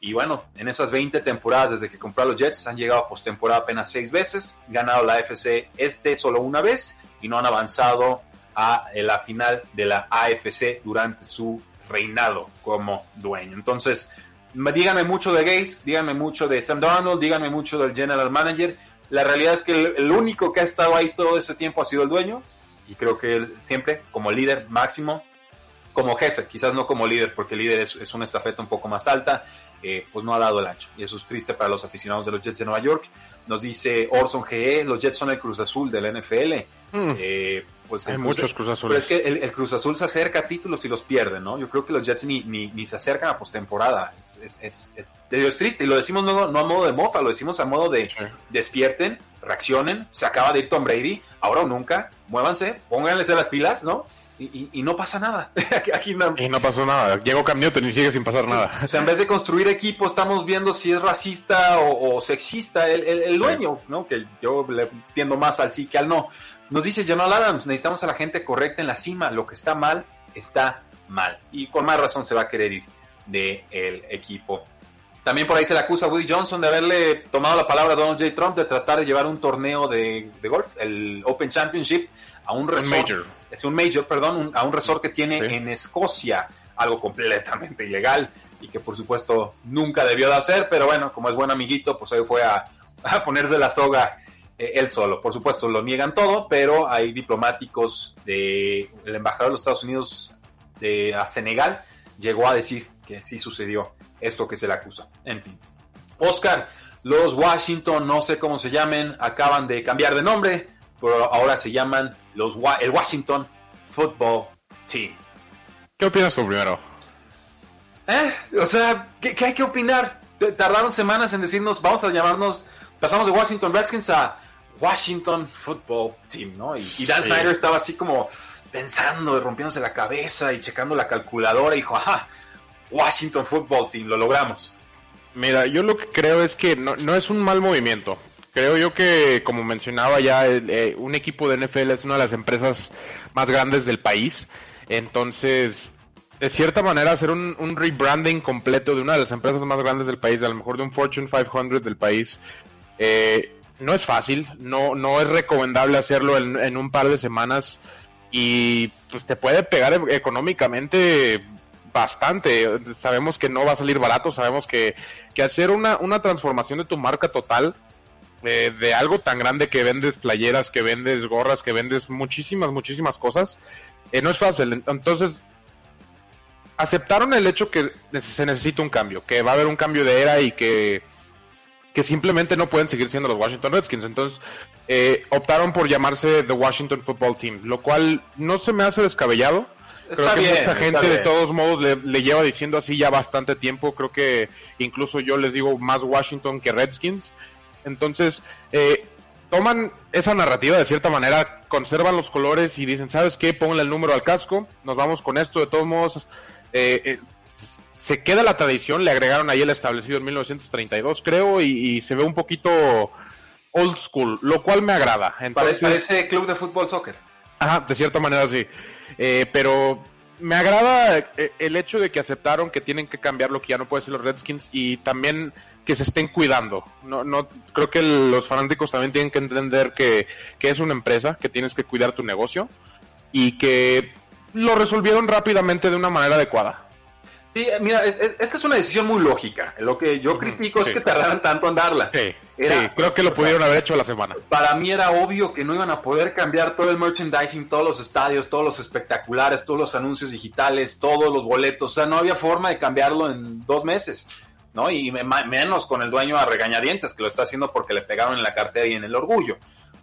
Y bueno, en esas 20 temporadas desde que compró a los Jets han llegado a postemporada apenas seis veces, ganado la AFC este solo una vez y no han avanzado a la final de la AFC durante su reinado como dueño. Entonces, díganme mucho de Gates, díganme mucho de Sam Darnold, díganme mucho del general manager. La realidad es que el, el único que ha estado ahí todo ese tiempo ha sido el dueño y creo que él siempre como líder máximo como jefe, quizás no como líder, porque el líder es, es una estafeta un poco más alta, eh, pues no ha dado el ancho. Y eso es triste para los aficionados de los Jets de Nueva York. Nos dice Orson GE, los Jets son el Cruz Azul del NFL. Eh, pues. Hay muchos Cruz Azules. Pero es que el, el Cruz Azul se acerca a títulos y los pierde, ¿no? Yo creo que los Jets ni, ni, ni se acercan a postemporada. Es, es, es, es- triste y lo decimos no, no a modo de mofa, lo decimos a modo de despierten, reaccionen, se acaba de ir Tom Brady, ahora o nunca, muévanse, pónganles las pilas, ¿no? Y, y- y no pasa nada. Aquí- no, Y no pasó nada. Llegó Cam Newton y sigue sin pasar nada. o sea, en vez de construir equipo, estamos viendo si es racista o, o sexista el, el- el dueño, ¿no? Que yo le entiendo más al sí que al no. Nos dice Jamal Adams, necesitamos a la gente correcta en la cima. Lo que está mal, está mal. Y con más razón se va a querer ir del equipo. También por ahí se le acusa a Woody Johnson de haberle tomado la palabra a Donald J. Trump de tratar de llevar un torneo de, de golf, el Open Championship, a un resort. major. Es un major, perdón, un- a un resort que tiene en Escocia, algo completamente ilegal y que por supuesto nunca debió de hacer, pero bueno, como es buen amiguito, pues ahí fue a, a ponerse la soga él solo. Por supuesto, lo niegan todo, pero hay diplomáticos de el embajador de los Estados Unidos de a Senegal llegó a decir que sí sucedió esto que se le acusa. En fin. Oscar, los Washington, no sé cómo se llamen, acaban de cambiar de nombre, pero ahora se llaman los el Washington Football Team. ¿Qué opinas tú primero? ¿Eh? O sea, ¿qué, qué hay que opinar? Tardaron semanas en decirnos, vamos a llamarnos, pasamos de Washington Redskins a Washington Football Team, ¿no? Y, y Dan Sí. Snyder estaba así como pensando, rompiéndose la cabeza y checando la calculadora y dijo, ajá, Washington Football Team, lo logramos. Mira, yo lo que creo es que no, no es un mal movimiento. Creo yo que, como mencionaba ya, eh, un equipo de NFL es una de las empresas más grandes del país. Entonces, de cierta manera, hacer un, un rebranding completo de una de las empresas más grandes del país, a lo mejor de un Fortune 500 del país, eh, no es fácil, no, no es recomendable hacerlo en, un par de semanas y pues te puede pegar e- económicamente bastante. Sabemos que no va a salir barato, sabemos que, que hacer una, una transformación de tu marca total, eh, de algo tan grande que vendes playeras, que vendes gorras, que vendes muchísimas, muchísimas cosas, eh, no es fácil. Entonces, aceptaron el hecho que se necesita un cambio, que va a haber un cambio de era y que, que simplemente no pueden seguir siendo los Washington Redskins. Entonces, eh, optaron por llamarse The Washington Football Team, lo cual no se me hace descabellado. Creo Está que bien, mucha gente de todos modos le, le lleva diciendo así ya bastante tiempo. Creo que incluso yo les digo más Washington que Redskins. Entonces, eh, toman esa narrativa de cierta manera, conservan los colores y dicen, ¿sabes qué? Pónganle el número al casco, nos vamos con esto, de todos modos, eh, eh, se queda la tradición, le agregaron ahí el establecido en 1932, creo, y, y se ve un poquito old school, lo cual me agrada. Entonces, Parece club de fútbol soccer. Ajá, de cierta manera sí. Eh, pero me agrada eh, el hecho de que aceptaron que tienen que cambiar lo que ya no puede ser los Redskins y también que se estén cuidando. No, no, creo que los fanáticos también tienen que entender que, que es una empresa, que tienes que cuidar tu negocio y que lo resolvieron rápidamente de una manera adecuada. Sí, mira, es- es- esta es una decisión muy lógica. Lo que yo critico es que tardaran tanto en darla. Era- Sí, creo que lo pudieron haber hecho a la semana. Para mí era obvio que no iban a poder cambiar todo el merchandising, todos los estadios, todos los espectaculares, todos los anuncios digitales, todos los boletos. O sea, no había forma de cambiarlo en dos meses, ¿no? Y menos con el dueño a regañadientes, que lo está haciendo porque le pegaron en la cartera y en el orgullo.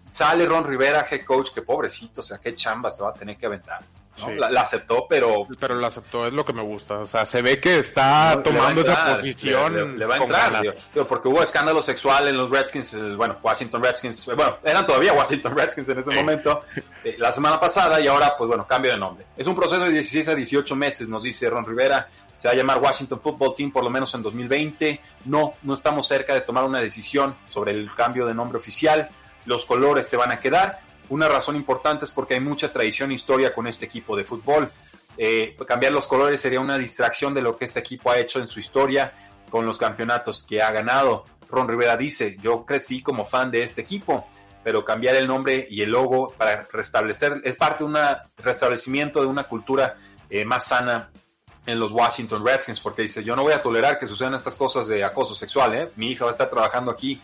Sale Ron Rivera, head coach, que pobrecito, o sea, qué chamba se va a tener que aventar. ¿No? Sí. La, la aceptó, pero Pero lo aceptó, es lo que me gusta. O sea, se ve que está No, tomando esa posición. Le, le- le va a entrar, ganas. digo, digo, porque hubo escándalo sexual en los Redskins, el- bueno, Washington Redskins, eh, bueno, eran todavía Washington Redskins en ese momento, eh, la semana pasada y ahora, pues bueno, cambio de nombre. Es un proceso de 16 a 18 meses, nos dice Ron Rivera, se va a llamar Washington Football Team por lo menos en 2020. No, no estamos cerca de tomar una decisión sobre el cambio de nombre oficial. Los colores se van a quedar. Una razón importante es porque hay mucha tradición e historia con este equipo de fútbol. Eh, cambiar los colores sería una distracción de lo que este equipo ha hecho en su historia con los campeonatos que ha ganado. Ron Rivera dice, yo crecí como fan de este equipo, pero cambiar el nombre y el logo para restablecer, es parte de un restablecimiento de una cultura eh, más sana en los Washington Redskins, porque dice, yo no voy a tolerar que sucedan estas cosas de acoso sexual, ¿eh? mi hija va a estar trabajando aquí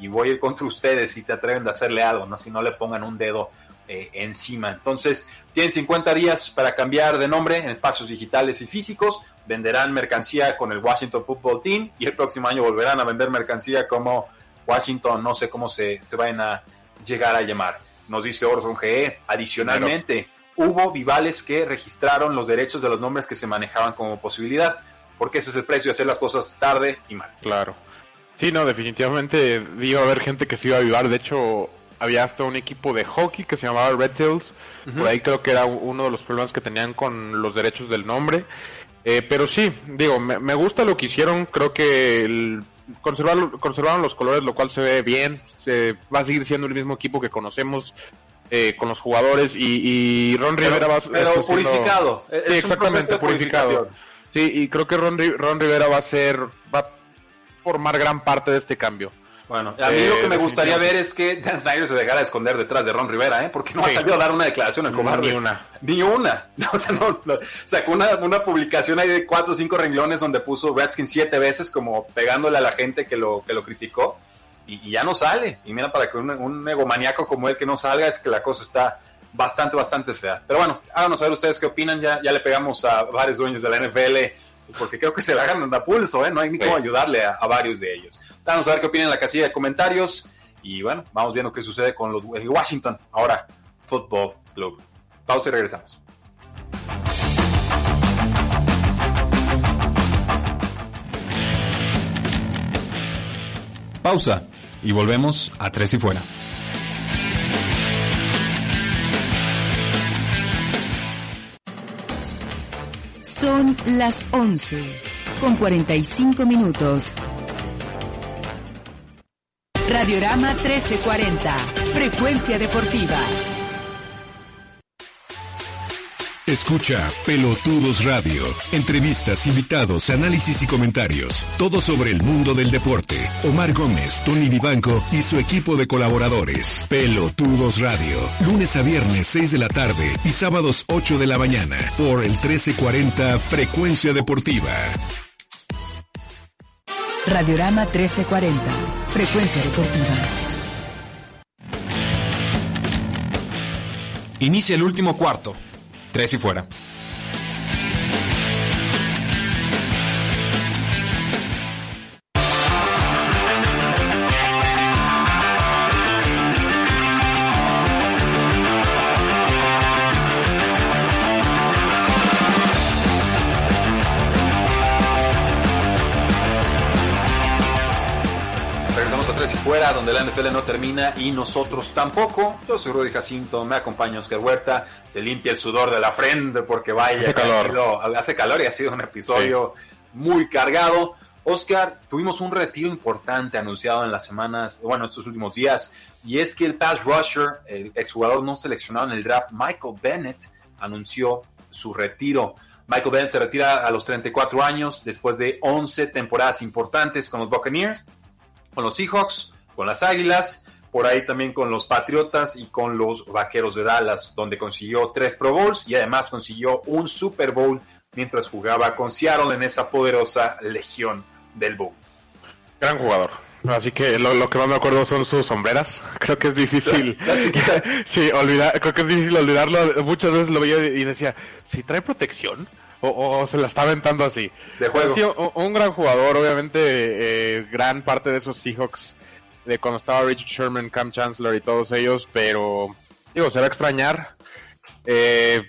y, y voy a ir contra ustedes si se atreven de hacerle algo, ¿no? si no le pongan un dedo eh, encima. Entonces, tienen 50 días para cambiar de nombre en espacios digitales y físicos, venderán mercancía con el Washington Football Team y el próximo año volverán a vender mercancía como Washington, no sé cómo se, se vayan a llegar a llamar. Nos dice Orson GE, adicionalmente, hubo vivales que registraron los derechos de los nombres que se manejaban como posibilidad, porque ese es el precio de hacer las cosas tarde y mal. Claro. Sí, no, definitivamente iba a haber gente que se iba a avivar. De hecho, había hasta un equipo de hockey que se llamaba Red Tails. Por ahí creo que era uno de los problemas que tenían con los derechos del nombre. Eh, pero sí, digo, me, me gusta lo que hicieron. Creo que el- conservaron, conservaron los colores, lo cual se ve bien. Se va a seguir siendo el mismo equipo que conocemos. eh, con los jugadores y, y Ron Pero- Rivera va a pero purificado. Sí, exactamente, purificado. Sí, y creo que Ron, Ron Rivera va a ser, va formar gran parte de este cambio. Bueno, a mí Eh, lo que me gustaría ver es que Dan Snyder se dejara de esconder detrás de Ron Rivera, ¿eh? Porque no ha Sí. salido a dar una declaración el cobarde. Ni una. Ni una. O sea, no, no. sacó una, una publicación ahí de cuatro o cinco renglones donde puso Redskins siete veces como pegándole a la gente que lo, que lo criticó y, y ya no sale. Y mira, para que un, un egomaniaco como él que no salga es que la cosa está bastante, bastante fea. Pero bueno, háganos saber ustedes qué opinan. Ya, ya le pegamos a varios dueños de la NFL porque creo que se la ganan a pulso, ¿eh? No hay ni cómo ayudarle a, a varios de ellos. Vamos a ver qué opinan en la casilla de comentarios. Y bueno, vamos viendo qué sucede con los, el Washington, ahora Football Club. Pausa y regresamos. Pausa y volvemos a Tres y Fuera. Son las 11 con 45 minutos. Radiorama 1340, frecuencia deportiva. Escucha Pelotudos Radio. Entrevistas, invitados, análisis y comentarios. Todo sobre el mundo del deporte. Omar Gómez, Tony Vivanco y su equipo de colaboradores. Pelotudos Radio. Lunes a viernes 6 de la tarde y sábados 8 de la mañana. Por el 1340 Frecuencia Deportiva. Radiorama 1340, frecuencia deportiva. Inicia el último cuarto. Tres y fuera. Donde la NFL no termina y nosotros tampoco. Yo soy Rudy Jacinto, me acompaña Oscar Huerta, se limpia el sudor de la frente porque vaya, Hace calor. sido- hace calor y ha sido un episodio muy cargado. Oscar, tuvimos un retiro importante anunciado en las semanas, bueno, estos últimos días, y es que el pass rusher, el exjugador no seleccionado en el draft, Michael Bennett, anunció su retiro. Michael Bennett se retira a los 34 años después de 11 temporadas importantes con los Buccaneers, con los Seahawks, con las Águilas, por ahí también con los Patriotas y con los Vaqueros de Dallas, donde consiguió tres Pro Bowls y además consiguió un Super Bowl mientras jugaba con Seattle en esa poderosa legión del Bowl. Gran jugador. Así que lo, lo que más me acuerdo son sus sombreras. Creo que es difícil. La- la chiquita. sí, olvidar, creo que es difícil olvidarlo. Muchas veces lo veía y decía, ¿si trae protección? O, o- o se la está aventando así. De juego. Sí, un gran jugador, obviamente, eh, gran parte de esos Seahawks de cuando estaba Richard Sherman, Cam Chancellor y todos ellos, pero digo, se va a extrañar. Eh,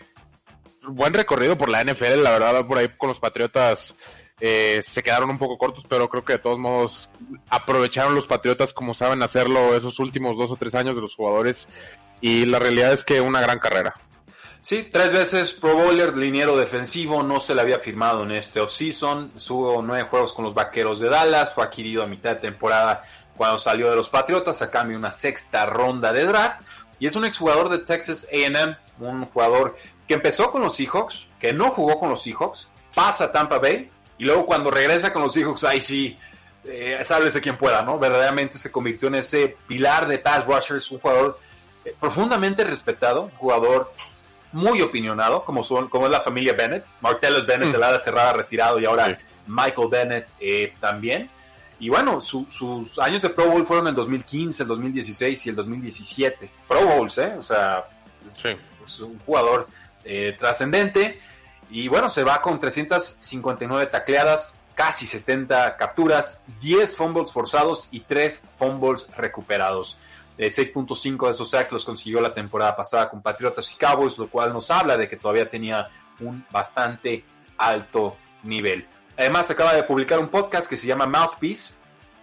buen recorrido por la NFL, la verdad, por ahí con los Patriotas eh, se quedaron un poco cortos, pero creo que de todos modos aprovecharon los Patriotas como saben hacerlo esos últimos dos o tres años de los jugadores y la realidad es que una gran carrera. Sí, tres veces Pro Bowler, liniero defensivo, no se le había firmado en este offseason, subo nueve juegos con los Vaqueros de Dallas, fue adquirido a mitad de temporada cuando salió de los Patriotas a cambio de una sexta ronda de draft y es un exjugador de Texas A&M, un jugador que empezó con los Seahawks, que no jugó con los Seahawks, pasa a Tampa Bay y luego cuando regresa con los Seahawks, ahí sí, eh, sálvese quien pueda, ¿no? Verdaderamente se convirtió en ese pilar de pass rushers, un jugador eh, profundamente respetado, un jugador muy opinionado, como son, como es la familia Bennett. Martellus Bennett, el ala cerrada, retirado, y ahora Michael Bennett eh, también. Y bueno, su- sus años de Pro Bowl fueron en el 2015, el 2016 y el 2017. Pro Bowls, ¿eh? O sea, es un jugador eh, trascendente. Y bueno, se va con 359 tacleadas, casi 70 capturas, 10 fumbles forzados y 3 fumbles recuperados. Eh, 6.5 de esos sacks los consiguió la temporada pasada con Patriotas y Cowboys, lo cual nos habla de que todavía tenía un bastante alto nivel. Además, acaba de publicar un podcast que se llama Mouthpiece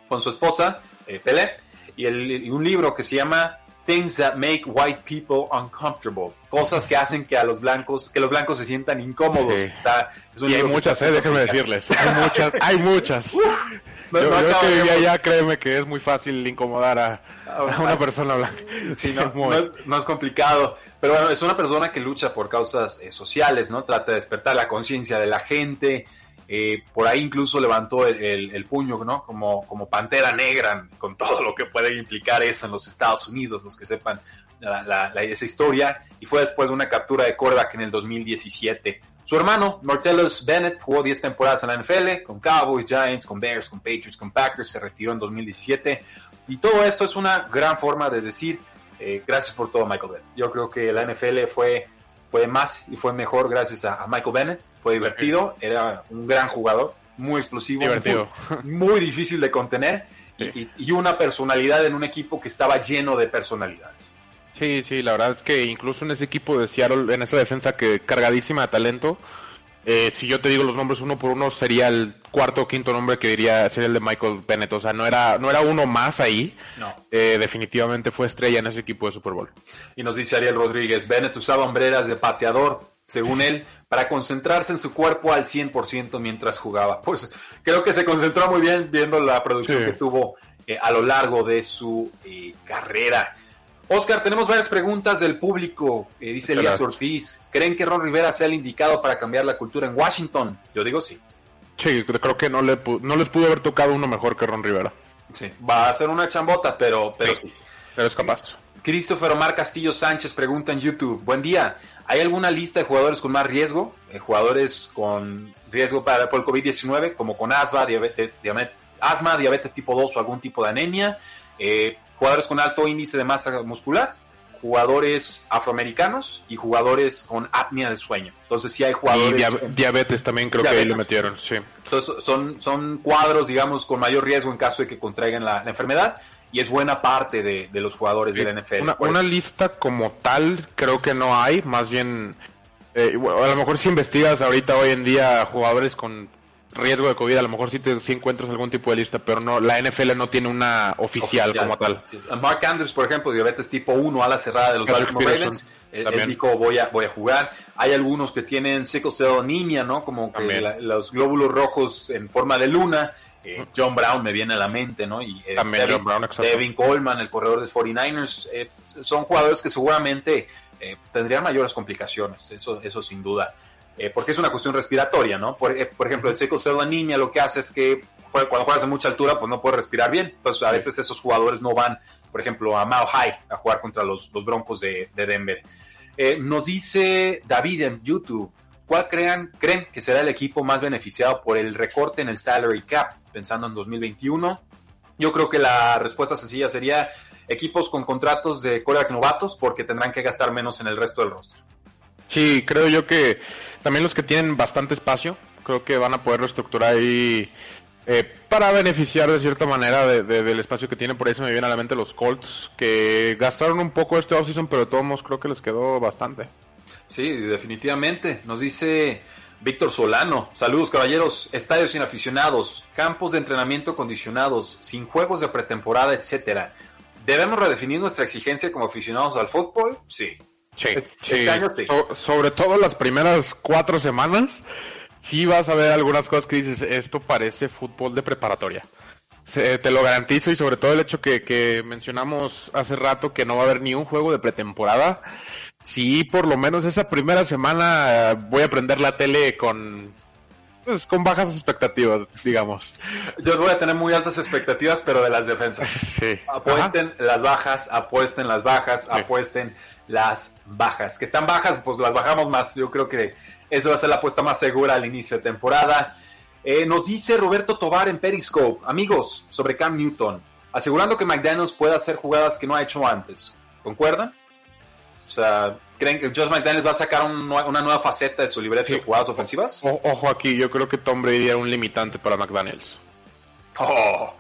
con su esposa, eh, Pelé, y, el- y un libro que se llama Things That Make White People Uncomfortable. Cosas que hacen que a los blancos, que los blancos se sientan incómodos. Sí. Está- es Y hay muchas, eh, déjenme decirles. Hay muchas, hay muchas. no- yo no yo que vivía allá, créeme que es muy fácil incomodar a, a una persona blanca. Sí, no, Muy. no es, no es complicado. Pero bueno, es una persona que lucha por causas eh, sociales, ¿no? Trata de despertar la conciencia de la gente. Eh, por ahí incluso levantó el, el- el puño, ¿no? Como, como pantera negra, con todo lo que puede implicar eso en los Estados Unidos, los que sepan la- la- la- esa historia. Y fue después de una captura de quarterback en el 2017. Su hermano, Martellus Bennett, jugó 10 temporadas en la NFL, con Cowboys, Giants, con Bears, con Patriots, con Packers, se retiró en 2017. Y todo esto es una gran forma de decir eh, gracias por todo, Michael Bennett. Yo creo que la NFL fue, fue más y fue mejor gracias a, a Michael Bennett. Fue divertido, era un gran jugador, muy explosivo, Divertido. Muy, muy difícil de contener y, y- y una personalidad en un equipo que estaba lleno de personalidades. Sí, sí, la verdad es que incluso en ese equipo de Seattle, en esa defensa que cargadísima de talento, eh, si yo te digo los nombres uno por uno, sería el cuarto o quinto nombre que diría sería el de Michael Bennett. O sea, no era, no era uno más ahí. No. Eh, definitivamente fue estrella en ese equipo de Super Bowl. Y nos dice Ariel Rodríguez, Bennett usaba hombreras de pateador, según él, para concentrarse en su cuerpo al 100% mientras jugaba. Pues creo que se concentró muy bien viendo la producción Sí. que tuvo eh, a lo largo de su eh, carrera. Oscar, tenemos varias preguntas del público. Eh, dice Elías. Ortiz, ¿creen que Ron Rivera sea el indicado para cambiar la cultura en Washington? Yo digo sí. Sí, creo que no, le no les pudo haber tocado uno mejor que Ron Rivera. Sí. Va a ser una chambota, pero, pero sí. Pero es capaz. Christopher Omar Castillo Sánchez pregunta en YouTube, buen día, ¿hay alguna lista de jugadores con más riesgo? Eh, jugadores con riesgo para, por el COVID-19, como con asma, diabetes, diabetes, asma, diabetes tipo 2 o algún tipo de anemia, eh, jugadores con alto índice de masa muscular, jugadores afroamericanos y jugadores con apnea de sueño. Entonces sí hay Y jugadores... dia- diabetes también creo que ahí le metieron, sí. Entonces son, son cuadros, digamos, con mayor riesgo en caso de que contraigan la, la enfermedad y es buena parte de, de los jugadores de la NFL. Una, Por una lista como tal creo que no hay, más bien, eh, a lo mejor si investigas ahorita hoy en día jugadores con riesgo de COVID, a lo mejor sí, te, sí encuentras algún tipo de lista, pero no, la NFL no tiene una oficial, como tal. Sí. Mark Andrews, por ejemplo, diabetes tipo 1 a la cerrada de los Baltimore Ravens. Él, él dijo, voy a, voy a jugar. Hay algunos que tienen sickle cell anemia, ¿no? Como que la- los glóbulos rojos en forma de luna. Eh, John Brown me viene a la mente, ¿no? Y eh, También Devin, John Brown, exacto. Devin Coleman, el corredor de 49ers. eh, son jugadores que seguramente eh, tendrían mayores complicaciones, eso, eso sin duda. Eh, porque es una cuestión respiratoria, ¿no? Por, eh, por ejemplo, el sickle cell anemia lo que hace es que jue- cuando juegas a mucha altura, pues no puedes respirar bien. Entonces, a veces esos jugadores no van, por ejemplo, a Mile High a jugar contra los, los Broncos de, de Denver. Eh, nos dice David en YouTube, ¿cuál crean, creen que será el equipo más beneficiado por el recorte en el salary cap, pensando en 2021? Yo creo que la respuesta sencilla sería equipos con contratos de corebacks novatos porque tendrán que gastar menos en el resto del roster. Sí, creo yo que también los que tienen bastante espacio, creo que van a poder reestructurar ahí eh, para beneficiar de cierta manera de- de- del espacio que tienen. Por eso me vienen a la mente los Colts, que gastaron un poco este offseason, pero de todos modos creo que les quedó bastante. Sí, definitivamente. Nos dice Víctor Solano. Saludos, caballeros. Estadios sin aficionados, campos de entrenamiento acondicionados, sin juegos de pretemporada, etcétera. ¿Debemos redefinir nuestra exigencia como aficionados al fútbol? Sí. Sí, Este sí. año sí. So- sobre todo las primeras cuatro semanas, sí vas a ver algunas cosas que dices, esto parece fútbol de preparatoria. Se- te lo garantizo y sobre todo el hecho que, que mencionamos hace rato que no va a haber ni un juego de pretemporada. Sí, por lo menos esa primera semana eh, voy a prender la tele con, pues, con bajas expectativas, digamos. Yo voy a tener muy altas expectativas, pero de las defensas. Sí. Apuesten las bajas, apuesten las bajas, apuesten las bajas. Que están bajas, pues las bajamos más. Yo creo que esa va a ser la apuesta más segura al inicio de temporada. Eh, nos dice Roberto Tobar en Periscope, amigos, sobre Cam Newton, asegurando que McDaniels pueda hacer jugadas que no ha hecho antes. ¿Concuerdan? O sea, ¿creen que Josh McDaniels va a sacar un una nueva faceta de su libreto de jugadas ofensivas? O- ojo aquí, yo creo que Tom Brady era un limitante para McDaniels. Oh,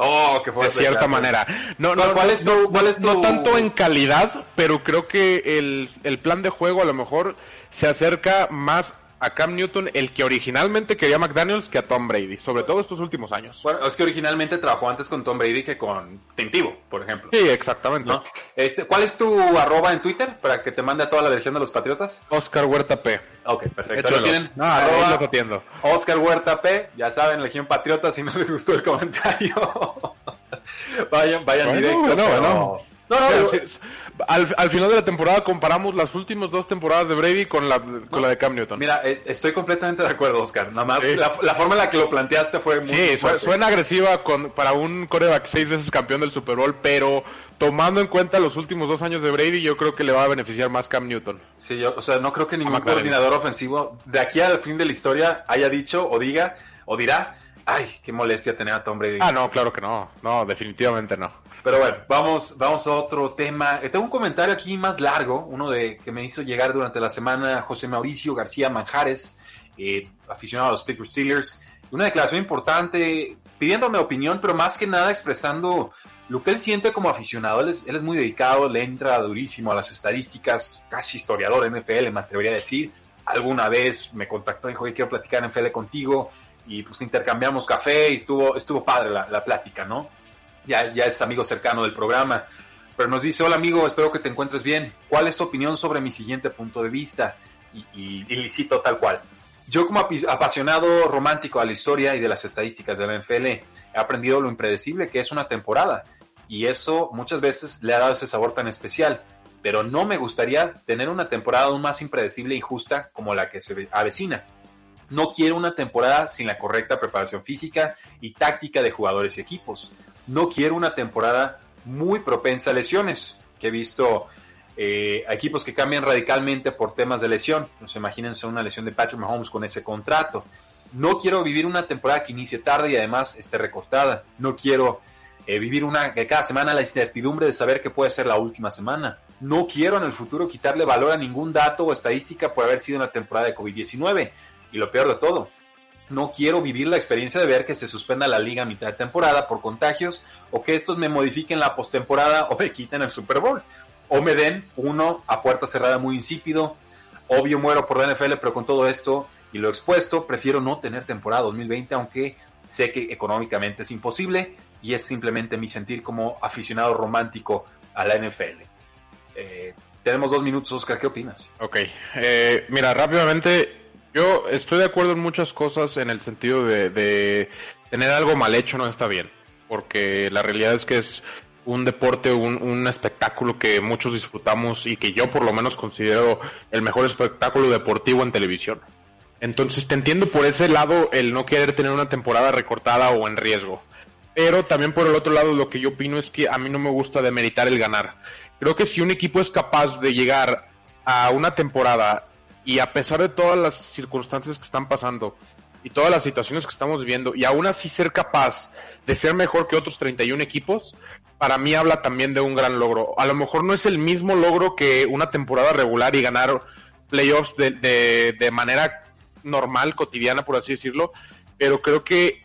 oh, que de cierta manera. No, no, ¿Cuál es tu- no, cuál es no tanto en calidad, pero creo que el, el plan de juego a lo mejor se acerca más a Cam Newton, el que originalmente quería McDaniels, que a Tom Brady, sobre todo estos últimos años. Bueno, es que originalmente trabajó antes con Tom Brady que con Tintivo, por ejemplo. Sí, exactamente. ¿No? Este, ¿Cuál es tu arroba en Twitter para que te mande a toda la legión de los patriotas? Oscar Huerta P. Ok, perfecto. Ahí Échalos. lo tienen. No, Arroba los atiendo. Oscar Huerta P. Ya saben, Legión Patriota, si no les gustó el comentario. vayan, vayan Bueno, directo. bueno, pero- bueno. No, no, Pero yo- sí, al, al final de la temporada comparamos las últimas dos temporadas de Brady con la, con la de Cam Newton. Mira, eh, estoy completamente de acuerdo, Oscar. Nada más Sí. la, la forma en la que lo planteaste fue muy Sí, fuerte. suena agresiva con, para un coreback seis veces campeón del Super Bowl, pero tomando en cuenta los últimos dos años de Brady, yo creo que le va a beneficiar más Cam Newton. Sí, yo, o sea, no creo que ningún coordinador ofensivo de aquí al fin de la historia haya dicho o diga o dirá, ay, qué molestia tener a Tom Brady. Ah, no, claro que no. No, definitivamente no. Pero bueno, vamos, vamos a otro tema. Eh, Tengo un comentario aquí más largo, uno de que me hizo llegar durante la semana José Mauricio García Manjares, eh, aficionado a los Pittsburgh Steelers. Una declaración importante, pidiéndome opinión, pero más que nada expresando lo que él siente como aficionado. Él es, él es muy dedicado, le entra durísimo a las estadísticas, casi historiador NFL, me atrevería a decir. Alguna vez me contactó y dijo, oye, quiero platicar NFL contigo. Y pues intercambiamos café y estuvo, estuvo padre la, la plática, ¿no? Ya, es amigo cercano del programa. Pero nos dice, hola amigo, espero que te encuentres bien. ¿Cuál es tu opinión sobre mi siguiente punto de vista? Y, y, y le cito tal cual. Yo como apasionado romántico a la historia y de las estadísticas de la NFL, he aprendido lo impredecible que es una temporada. Y eso muchas veces le ha dado ese sabor tan especial. Pero no me gustaría tener una temporada aún más impredecible y justa como la que se avecina. No quiero una temporada sin la correcta preparación física y táctica de jugadores y equipos. No quiero una temporada muy propensa a lesiones, que he visto eh, equipos que cambian radicalmente por temas de lesión. Pues imagínense una lesión de Patrick Mahomes con ese contrato. No quiero vivir una temporada que inicie tarde y además esté recortada. No quiero eh, vivir una que cada semana la incertidumbre de saber que puede ser la última semana. No quiero en el futuro quitarle valor a ningún dato o estadística por haber sido una temporada de COVID-19. Y lo peor de todo, no quiero vivir la experiencia de ver que se suspenda la liga a mitad de temporada por contagios o que estos me modifiquen la postemporada o me quiten el Super Bowl o me den uno a puerta cerrada muy insípido. Obvio muero por la NFL, pero con todo esto y lo expuesto, prefiero no tener temporada 2020, aunque sé que económicamente es imposible y es simplemente mi sentir como aficionado romántico a la NFL. Eh, tenemos dos minutos, Oscar, ¿qué opinas? Ok, eh, mira, rápidamente, yo estoy de acuerdo en muchas cosas en el sentido de, de tener algo mal hecho no está bien, porque la realidad es que es un deporte, un, un, espectáculo que muchos disfrutamos y que yo por lo menos considero el mejor espectáculo deportivo en televisión. Entonces te entiendo por ese lado el no querer tener una temporada recortada o en riesgo. Pero también por el otro lado lo que yo opino es que a mí no me gusta demeritar el ganar. Creo que si un equipo es capaz de llegar a una temporada y a pesar de todas las circunstancias que están pasando y todas las situaciones que estamos viviendo y aún así ser capaz de ser mejor que otros 31 equipos, para mí habla también de un gran logro. A lo mejor no es el mismo logro que una temporada regular y ganar playoffs de, de, de manera normal, cotidiana, por así decirlo, pero creo que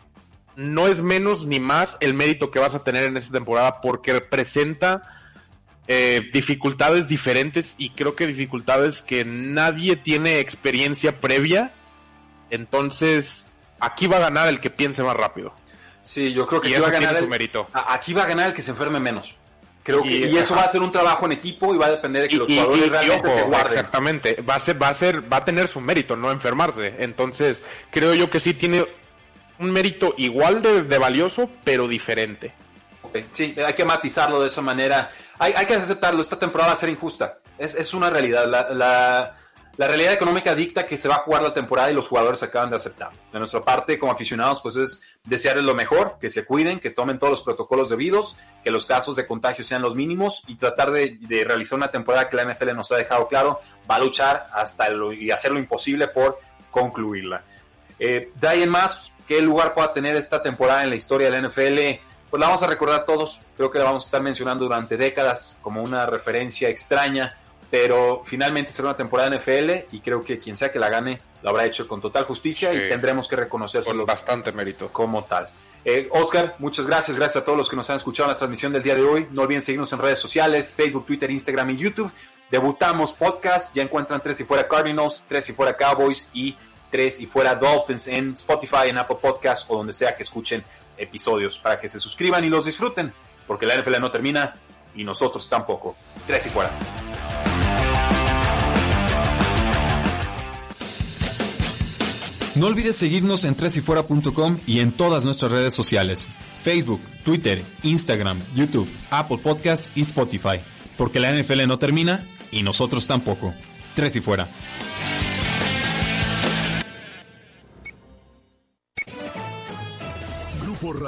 no es menos ni más el mérito que vas a tener en esta temporada porque representa eh, dificultades diferentes y creo que dificultades que nadie tiene experiencia previa. Entonces, aquí va a ganar el que piense más rápido. Sí, yo creo que aquí va, a ganar el, su mérito. a- aquí va a ganar el que se enferme menos. Creo que, Y- eso ajá. va a ser un trabajo en equipo y va a depender de que los Y- y- jugadores y- realmente y ojo, se guarden. Exactamente, va a ser, va a ser, va a tener su mérito, no enfermarse. Entonces, creo yo que sí tiene un mérito igual de, de valioso, pero diferente. Sí, hay que matizarlo de esa manera. Hay, que aceptarlo, esta temporada va a ser injusta. Es, una realidad. La, realidad económica dicta que se va a jugar la temporada y los jugadores acaban de aceptar. De nuestra parte, como aficionados, pues es desearles lo mejor, que se cuiden, que tomen todos los protocolos debidos, que los casos de contagio sean los mínimos y tratar de, realizar una temporada que la NFL nos ha dejado claro, va a luchar hasta y hacer lo imposible por concluirla. Eh, de ahí en más, ¿qué lugar pueda tener esta temporada en la historia de la NFL? Pues la vamos a recordar todos, creo que la vamos a estar mencionando durante décadas como una referencia extraña, pero finalmente será una temporada de NFL y creo que quien sea que la gane lo habrá hecho con total justicia y tendremos que reconocerse bastante mérito. como tal. Eh, Oscar, muchas gracias, gracias a todos los que nos han escuchado en la transmisión del día de hoy. No olviden seguirnos en redes sociales, Facebook, Twitter, Instagram y YouTube. Debutamos podcast, ya encuentran tres y fuera Cardinals, tres y fuera Cowboys y tres y fuera Dolphins en Spotify, en Apple Podcast o donde sea que escuchen episodios para que se suscriban y los disfruten, porque la NFL no termina y nosotros tampoco. Tres y fuera. No olvides seguirnos en tresyfuera.com y en todas nuestras redes sociales. Facebook, Twitter, Instagram, YouTube, Apple Podcasts y Spotify. Porque la NFL no termina y nosotros tampoco. Tres y fuera. por